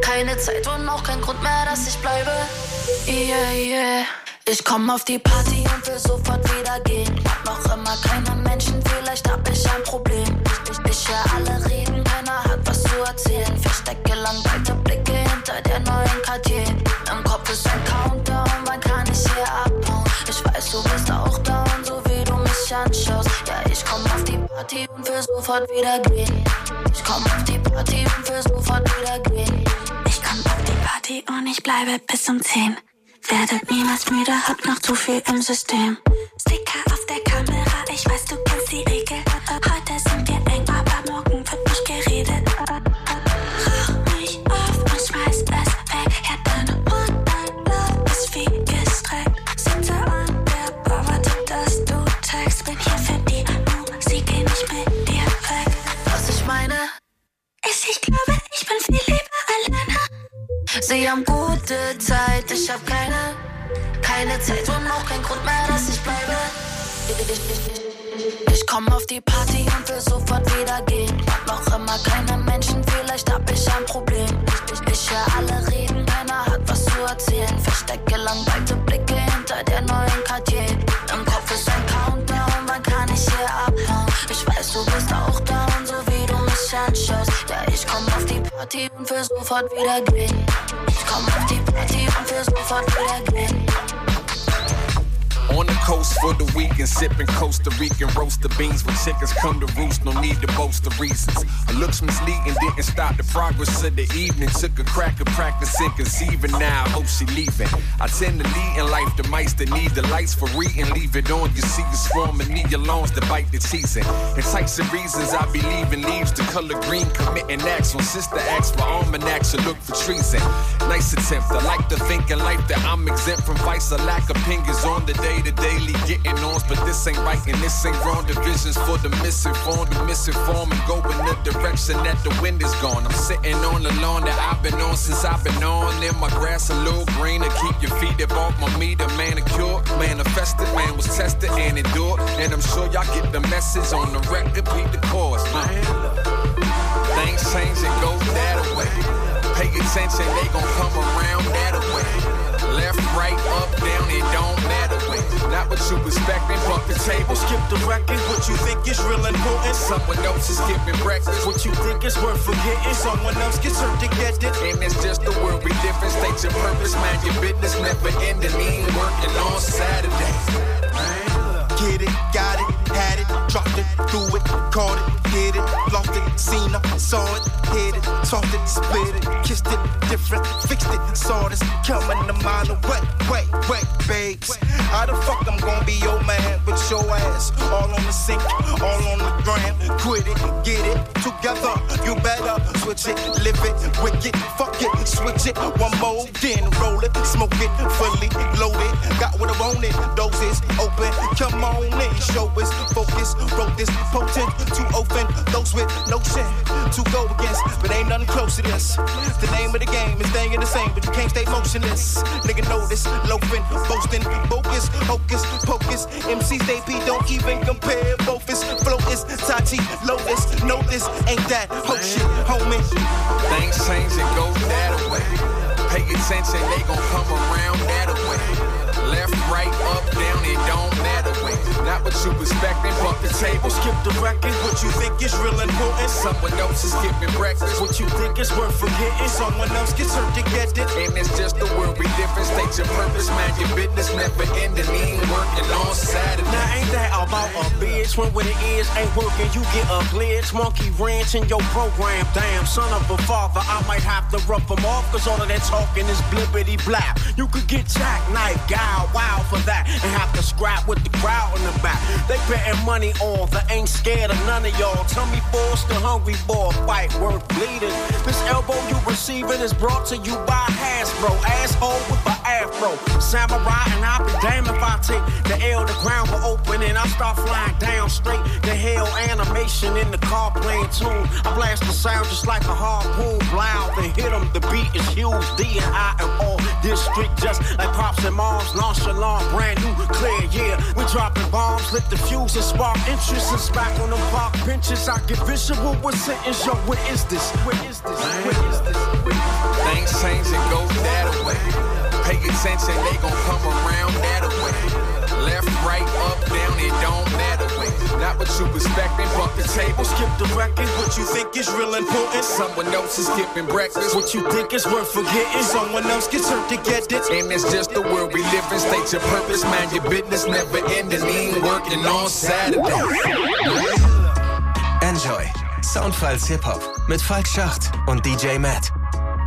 keine Zeit und auch kein Grund mehr, dass ich bleibe. Yeah, yeah. Ich komm auf die Party und will sofort wieder gehen. Hab noch immer keine Menschen, vielleicht hab ich ein Problem. Ich, ich, ich alle reden, keiner hat was zu erzählen. Verstecke langweilte Blicke hinter der neuen Cartier. Im Kopf ist ein Countdown, wann kann ich hier abhauen? Ich weiß, du bist auch down, so wie du mich anschaust. Party und will sofort wieder gehen. Ich komm auf die Party und will sofort wieder gehen. Ich komm auf die Party und ich bleibe bis um 10. Werdet niemals müde, hab noch zu viel im System. Sticker auf der Kamera, ich weiß, du kennst die Regel. Sie haben gute Zeit, ich hab keine, keine Zeit und auch kein Grund mehr, dass ich bleibe. Ich komm auf die Party und will sofort wieder gehen. Noch immer keine Menschen, vielleicht hab ich ein Problem. Ich, ich, höre alle reden, keiner hat was zu erzählen. Verstecke langweilte Blicke hinter der neuen Cartier. Im Kopf ist ein Countdown, wann kann ich hier abhauen? Ich weiß, du bist auch down, so wie du mich anschaust. Party und will sofort wieder gehen. Ich komm auf die Party und will sofort wieder for the weekend, sipping Costa Rican roaster beans. When chickens come to roost, no need to boast the reasons. Her looks misleading, didn't stop the progress of the evening. Took a crack at practicing conceiving, now I hope she leaving. I tend to lead in life the mice that need the lights for reading. Leave it on, you see you swarming, need your lawns to bite the teasing. Enticing reasons I be leaving leaves the color green, committing acts. When sister acts for almanacs, to look for treason. Nice attempt, I like to think in life that I'm exempt from vice. A lack of opinions on the day to daily getting ons, but this ain't right and this ain't wrong. Divisions for the misinformed, the misinformed, and go in the direction that the wind is gone. I'm sitting on the lawn that I've been on since I've been on. In my grass a little greener, keep your feet off my meter. Manicured, manifested, man was tested and endured. And I'm sure y'all get the message on the record, beat the. Uh. Things change and go that way. Pay attention, they gon' come around that way. Left, right, up, down, it don't matter. Not what you expecting, bump the table, skip the record. What you think is real and important, someone else is skipping breakfast. What you think is worth forgetting, someone else gets hurt to get it. And it's just the world we different. State your purpose, mind your business, never ending. Ain't working on Saturday. Get it, got it, had it, threw it, caught it, hit it, lost it, seen it, saw it, hit it, talked it, split it, kissed it, different, fixed it, saw this coming a mile away, wait, wait, babes. How the fuck I'm gonna be your man with your ass all on the sink, all on the gram? Quit it, get it together. You better switch it, live it, wicked, fuck it, switch it. One more, then roll it, smoke it, fully loaded. Got what I wanted, doses open. Come on in, show us focus. Wrote this potent to open those with no notion to go against, but ain't nothing close to this. The name of the game is staying the same, but you can't stay motionless. Nigga know this, loafing, boasting, bogus, hocus, pocus. MCs they be don't even compare. Both is flow is Tati, Lotus, this, ain't that ho shit, homie. Things change and go that way. Pay attention, they gon' come around that way. Left, right, up, down, it don't matter way. Not what you expecting, but the table skip the record. What you think is real and important? Someone else is skipping breakfast. What you think is worth forgetting? Someone else gets hurt to get it. And it's just the world we in. State your purpose, mind your business, never ending. Ain't working on Saturday. Now ain't that about a bitch? When what it is ain't working, you get a glitch. Monkey ranch in your program. Damn, son of a father, I might have to rough them off. Cause all of that talking is blippity blap. You could get jackknife, guy, wild for that and have to scrap with the crowd in the back. They betting money on that ain't scared of none of y'all. Tell me force the hungry boy fight worth bleeding. This elbow you receiving is brought to you by Hasbro. Asshole with an afro. Samurai and I'll be damned if I take the L, the ground will open and I start flying down straight The hell. Animation in the car playing tune. I blast the sound just like a harpoon. Blow, then hit them. The beat is huge. D and I am all district just like pops and moms. No nonchalant, brand new, clear, yeah. We dropping bombs, lit the fuse and spark interest. And back on the park benches. I get visual with sentence, yo, what is this? What is this? What is this? Things change and go that way. Pay attention, they gon' come around that way. Left, right, up, down, it don't matter way. Not what you expecting, but the table skip the record. What you think is real important? Someone else is skipping breakfast. What you think is worth forgetting? Someone else gets hurt to get it. And it's just the world we live in. State your purpose, mind your business, never ending. Ain't working on Saturday. Enjoy. Soundfiles Hip Hop mit Falk Schacht und DJ Matt.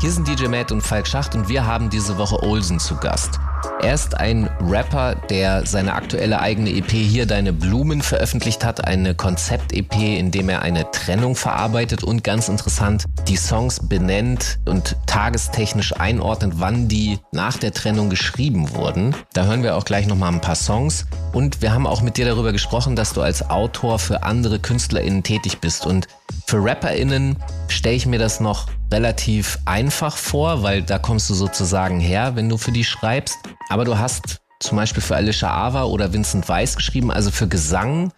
Hier sind DJ Matt und Falk Schacht und wir haben diese Woche Olsen zu Gast. Er ist ein Rapper, der seine aktuelle eigene EP Hier Deine Blumen veröffentlicht hat, eine Konzept-EP, in dem er eine Trennung verarbeitet und ganz interessant die Songs benennt und tagestechnisch einordnet, wann die nach der Trennung geschrieben wurden. Da hören wir auch gleich nochmal ein paar Songs und wir haben auch mit dir darüber gesprochen, dass du als Autor für andere KünstlerInnen tätig bist und für RapperInnen stelle ich mir das noch relativ einfach vor, weil da kommst du sozusagen her, wenn du für die schreibst. Aber du hast zum Beispiel für Alicia Ava oder Vincent Weiss geschrieben, also für Gesang.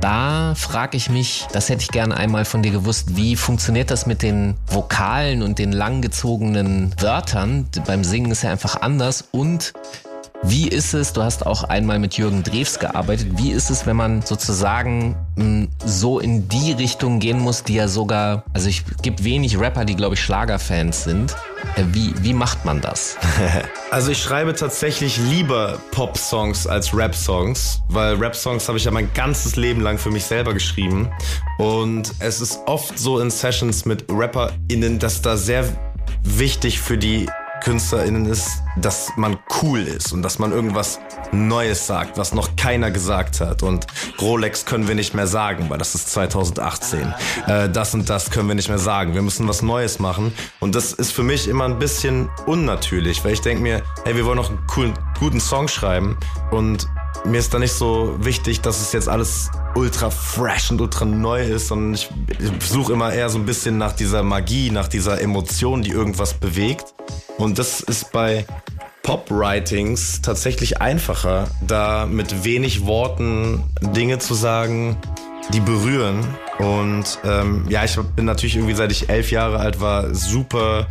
Da frage ich mich, das hätte ich gerne einmal von dir gewusst, wie funktioniert das mit den Vokalen und den langgezogenen Wörtern? Beim Singen ist ja einfach anders und wie ist es, du hast auch einmal mit Jürgen Drews gearbeitet, wie ist es, wenn man sozusagen hm, so in die Richtung gehen muss, die ja sogar, also ich gibt wenig Rapper, die glaube ich Schlagerfans sind. Äh, wie, wie macht man das? Also ich schreibe tatsächlich lieber Pop-Songs als Rap-Songs, weil Rap-Songs habe ich ja mein ganzes Leben lang für mich selber geschrieben. Und es ist oft so in Sessions mit RapperInnen, dass da sehr wichtig für die KünstlerInnen ist, dass man cool ist und dass man irgendwas Neues sagt, was noch keiner gesagt hat. Und Rolex können wir nicht mehr sagen, weil das ist 2018. Äh, das und das können wir nicht mehr sagen. Wir müssen was Neues machen. Und das ist für mich immer ein bisschen unnatürlich, weil ich denke mir, hey, wir wollen noch einen coolen, guten Song schreiben und mir ist da nicht so wichtig, dass es jetzt alles ultra fresh und ultra neu ist, sondern ich, ich suche immer eher so ein bisschen nach dieser Magie, nach dieser Emotion, die irgendwas bewegt. Und das ist bei Pop-Writings tatsächlich einfacher, da mit wenig Worten Dinge zu sagen, die berühren. Und ähm, ja, ich bin natürlich irgendwie, seit ich elf Jahre alt war, super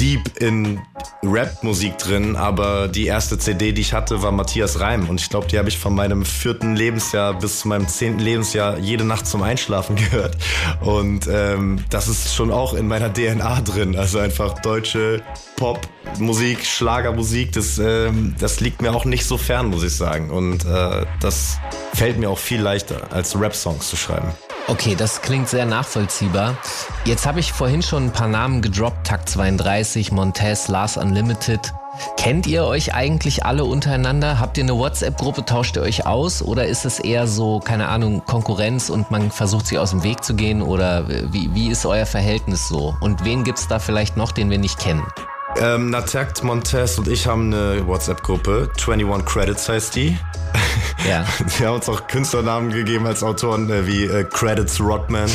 deep in Rap-Musik drin, aber die erste CD, die ich hatte, war Matthias Reim. Und ich glaube, die habe ich von meinem vierten Lebensjahr bis zu meinem zehnten Lebensjahr jede Nacht zum Einschlafen gehört. Und ähm, das ist schon auch in meiner DNA drin. Also einfach deutsche Pop-Musik, Schlagermusik, das, ähm, das liegt mir auch nicht so fern, muss ich sagen. Und äh, das fällt mir auch viel leichter, als Rap-Songs zu schreiben. Okay, das klingt sehr nachvollziehbar. Jetzt habe ich vorhin schon ein paar Namen gedroppt. Takt 32, Montez, Lars Unlimited. Kennt ihr euch eigentlich alle untereinander? Habt ihr eine WhatsApp-Gruppe? Tauscht ihr euch aus? Oder ist es eher so, keine Ahnung, Konkurrenz und man versucht sich aus dem Weg zu gehen? Oder wie, wie ist euer Verhältnis so? Und wen gibt's da vielleicht noch, den wir nicht kennen? Ähm, Natakt, Montez und ich haben eine WhatsApp-Gruppe. 21 Credits heißt die. Ja. Sie haben uns auch Künstlernamen gegeben als Autoren, äh, wie äh, Credits Rodman.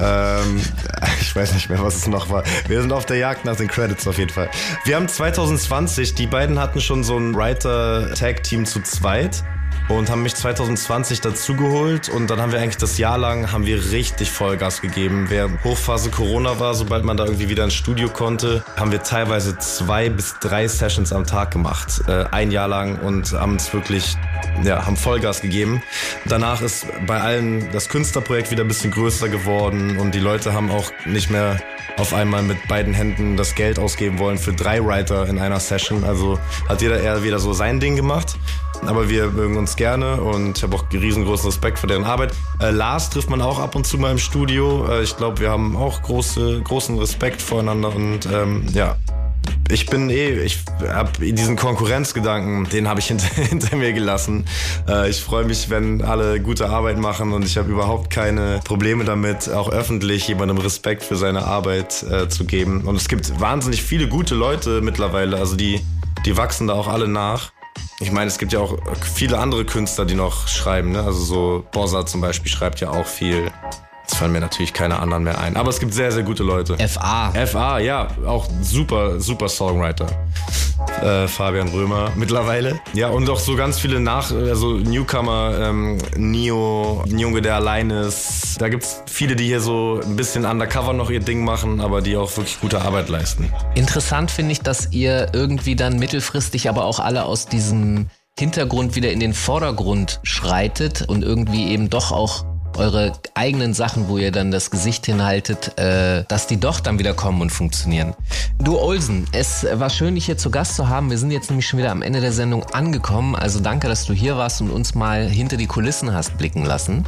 Ähm, ich weiß nicht mehr, was es noch war. Wir sind auf der Jagd nach den Credits auf jeden Fall. Wir haben 2020, die beiden hatten schon so ein Writer-Tag-Team zu zweit und haben mich 2020 dazugeholt und dann haben wir eigentlich das Jahr lang haben wir richtig Vollgas gegeben. Während Hochphase Corona war, sobald man da irgendwie wieder ins Studio konnte, haben wir teilweise zwei bis drei Sessions am Tag gemacht, äh, ein Jahr lang und haben es wirklich, ja, haben Vollgas gegeben. Danach ist bei allen das Künstlerprojekt wieder ein bisschen größer geworden und die Leute haben auch nicht mehr auf einmal mit beiden Händen das Geld ausgeben wollen für drei Writer in einer Session. Also hat jeder eher wieder so sein Ding gemacht. Aber wir mögen uns gerne und ich habe auch riesengroßen Respekt für deren Arbeit. Äh, Lars trifft man auch ab und zu mal im Studio. Äh, ich glaube, wir haben auch große, großen Respekt voreinander und ähm, ja, ich bin eh, ich habe diesen Konkurrenzgedanken, den habe ich hinter, hinter, mir gelassen. Äh, ich freue mich, wenn alle gute Arbeit machen und ich habe überhaupt keine Probleme damit, auch öffentlich jemandem Respekt für seine Arbeit äh, zu geben. Und es gibt wahnsinnig viele gute Leute mittlerweile, also die, die wachsen da auch alle nach. Ich meine, es gibt ja auch viele andere Künstler, die noch schreiben. Ne? Also so Bossa zum Beispiel schreibt ja auch viel. Jetzt fallen mir natürlich keine anderen mehr ein. Aber es gibt sehr, sehr gute Leute. FA. FA, ja. Auch super, super Songwriter. Äh, Fabian Römer mittlerweile. Ja, und auch so ganz viele Nach-, also Newcomer, ähm, Nio, ein Junge, der allein ist. Da gibt es viele, die hier so ein bisschen undercover noch ihr Ding machen, aber die auch wirklich gute Arbeit leisten. Interessant finde ich, dass ihr irgendwie dann mittelfristig aber auch alle aus diesem Hintergrund wieder in den Vordergrund schreitet und irgendwie eben doch auch eure eigenen Sachen, wo ihr dann das Gesicht hinhaltet, äh, dass die doch dann wieder kommen und funktionieren. Du Olsen, es war schön, dich hier zu Gast zu haben. Wir sind jetzt nämlich schon wieder am Ende der Sendung angekommen. Also danke, dass du hier warst und uns mal hinter die Kulissen hast blicken lassen.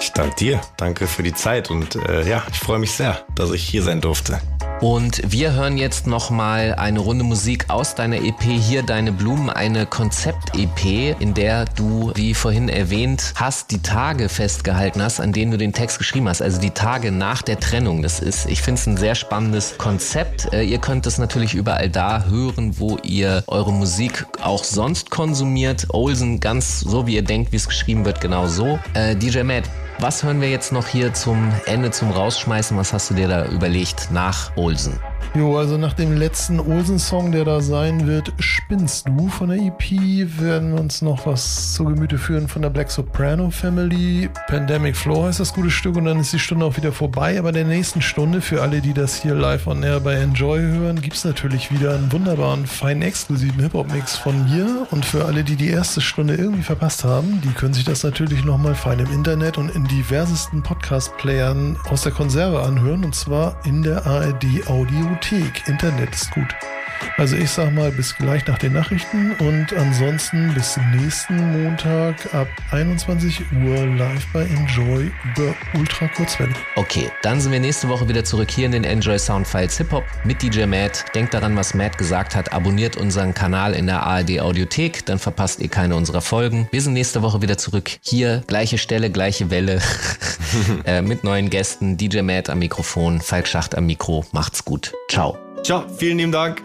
Ich danke dir. Danke für die Zeit und äh, ja, ich freue mich sehr, dass ich hier sein durfte. Und wir hören jetzt nochmal eine Runde Musik aus deiner EP Hier Deine Blumen, eine Konzept-EP, in der du, wie vorhin erwähnt hast, die Tage festgehalten hast, an denen du den Text geschrieben hast. Also die Tage nach der Trennung. Das ist, ich finde es ein sehr spannendes Konzept. Äh, ihr könnt es natürlich überall da hören, wo ihr eure Musik auch sonst konsumiert. Olsen ganz so, wie ihr denkt, wie es geschrieben wird, genau so. Äh, DJ Matt, was hören wir jetzt noch hier zum Ende, zum Rausschmeißen? Was hast du dir da überlegt nach Olsen? Jo, also nach dem letzten Olsen-Song, der da sein wird, Spinnst du von der EP, werden wir uns noch was zu Gemüte führen von der Black Soprano Family. Pandemic Floor heißt das gute Stück und dann ist die Stunde auch wieder vorbei. Aber in der nächsten Stunde, für alle, die das hier live on air bei Enjoy hören, gibt es natürlich wieder einen wunderbaren, feinen, exklusiven Hip-Hop-Mix von mir. Und für alle, die die erste Stunde irgendwie verpasst haben, die können sich das natürlich nochmal fein im Internet und in diversesten Podcast-Playern aus der Konserve anhören. Und zwar in der ARD Audio Bibliothek. Internet ist gut. Also ich sag mal bis gleich nach den Nachrichten und ansonsten bis nächsten Montag ab 21 Uhr live bei Enjoy über Ultra Kurzwelle. Okay, dann sind wir nächste Woche wieder zurück hier in den Enjoy Soundfiles Hip Hop mit DJ Matt. Denkt daran, was Matt gesagt hat. Abonniert unseren Kanal in der ARD Audiothek, dann verpasst ihr keine unserer Folgen. Wir sind nächste Woche wieder zurück hier, gleiche Stelle, gleiche Welle äh, mit neuen Gästen. DJ Matt am Mikrofon, Falk Schacht am Mikro. Macht's gut. Ciao. Ciao, vielen lieben Dank.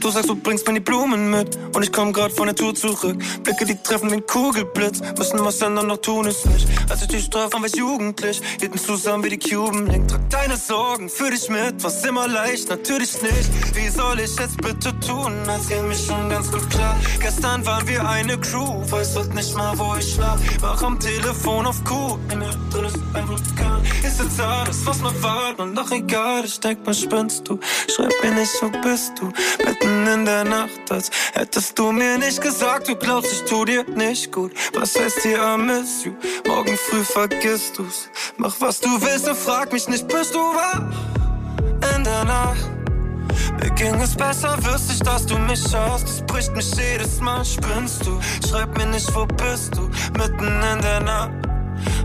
Du sagst, du bringst mir die Blumen mit und ich komm grad von der Tour zurück. Blicke, die treffen ein Kugelblitz, müssen was ändern, doch tun es nicht. Als ich dich traf, waren wir jugendlich, hielten zusammen wie die Cuban Link. Trag deine Sorgen für dich mit, was immer leicht, natürlich nicht. Wie soll ich jetzt bitte tun, als ging mir schon ganz gut klar. Gestern waren wir eine Crew, weiß heute nicht mal, wo ich schlaf. Wach am Telefon auf Kuh, in mir drin ist ein Vulkan. Jetzt alles, was man war, und doch egal, ich denk, mal spinnst du. Schreib mir nicht, wo bist du, mitten in der Nacht, als hättest du mir nicht gesagt, du glaubst, ich tu dir nicht gut. Was heißt hier I miss you? Morgen früh vergisst du's. Mach was du willst und frag mich nicht, bist du wach? In der Nacht. Mir ging es besser, wüsste ich, dass du mich schaust. Das bricht mich jedes Mal, spinnst du. Schreib mir nicht, wo bist du? Mitten in der Nacht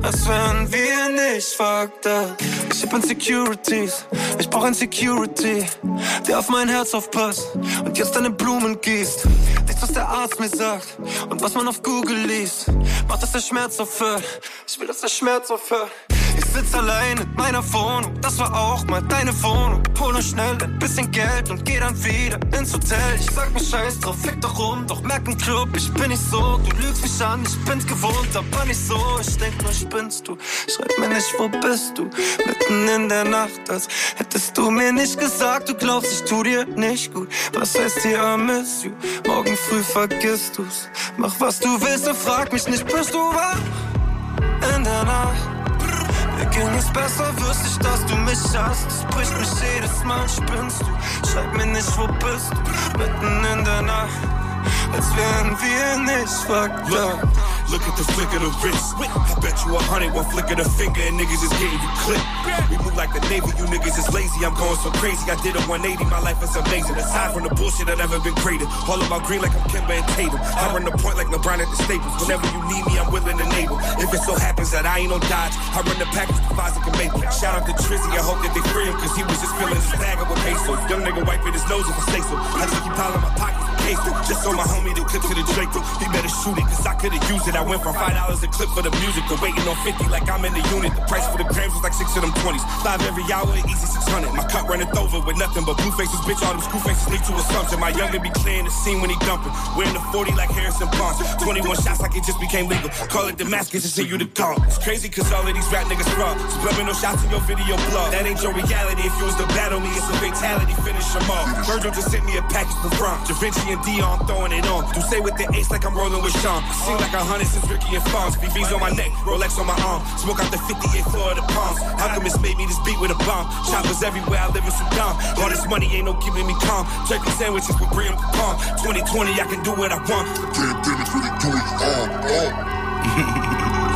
als wären wir nicht fucked up. Ich hab Insecurities, ich brauch ein Security, der auf mein Herz aufpasst und jetzt deine Blumen gießt. Nichts, was der Arzt mir sagt und was man auf Google liest, macht, dass der Schmerz aufhört. Ich will, dass der Schmerz aufhört. Sitz allein in meiner Wohnung, das war auch mal deine Wohnung. Hol nur schnell ein bisschen Geld und geh dann wieder ins Hotel. Ich sag mir scheiß drauf, fick doch rum, doch merk im Club, ich bin nicht so. Du lügst mich an, ich bin's gewohnt, aber nicht so. Ich denk nur, spinnst du. Schreib mir nicht, wo bist du? Mitten in der Nacht, als hättest du mir nicht gesagt, du glaubst, ich tu dir nicht gut. Was heißt hier, I miss you? Morgen früh vergisst du's. Mach was du willst und frag mich nicht, bist du wach? In der Nacht. Mir ging es besser, wüsste ich, dass du mich hast. Es bricht mich jedes Mal, spinnst du. Schreib mir nicht, wo bist du? Mitten in der Nacht. Als wären wir nicht fucked up. Look at the flick of the wrist. I bet you a hundred, one flick of the finger, and niggas is getting you clipped. We move like the Navy, you niggas is lazy. I'm going so crazy. I did a 180, my life is amazing. Aside from the bullshit, I've never been greater. All about green like I'm Kimber and Tatum. I run the point like LeBron at the Staples. Whenever you need me, I'm willing to enable. If it so happens that I ain't no dodge, I run the package to Fonzie can make it. Shout out to Trizzy, I hope that they free him, cause he was just feeling his bag up with pesos. Young nigga wiping his nose if I say so. I just keep piling my pockets. Just on my homie, the clip to the Draco. He better shoot it, cause I could've used it. I went from $5 a clip for the music to waiting on 50 like I'm in the unit. The price for the grams was like six of them 20s. Five every hour, easy 600. My cup running over with nothing but blue faces, bitch. All them screw faces lead to assumption. My youngin' be clearing the scene when he dumping. Wearing the 40 like Harrison Barnes. 21 shots like it just became legal. Call it Damascus and send you the call. It's crazy cause all of these rap niggas fraud. Subliminal shots in your video blog. That ain't your reality. If you was to battle me, it's a fatality. Finish them all. Virgil just sent me a package from Bron. Da Vinci and Dion throwing it on. Do say with the ace like I'm rolling with Sean. Seem like a hundred since Ricky and Fonz. BV's on my neck, Rolex on my arm. Smoke out the 58 floor of the palms. Alchemist made me this beat with a bomb. Choppers everywhere, I live in Sudan. All this money ain't no keeping me calm. Turkey sandwiches with brie and pecan. 2020, I can do what I want. Pandemic really doing all, all.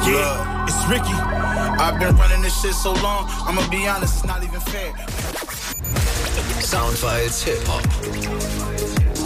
yeah, it's Ricky. I've been running this shit so long, I'ma be honest, it's not even fair. Soundfiles Hip Hop.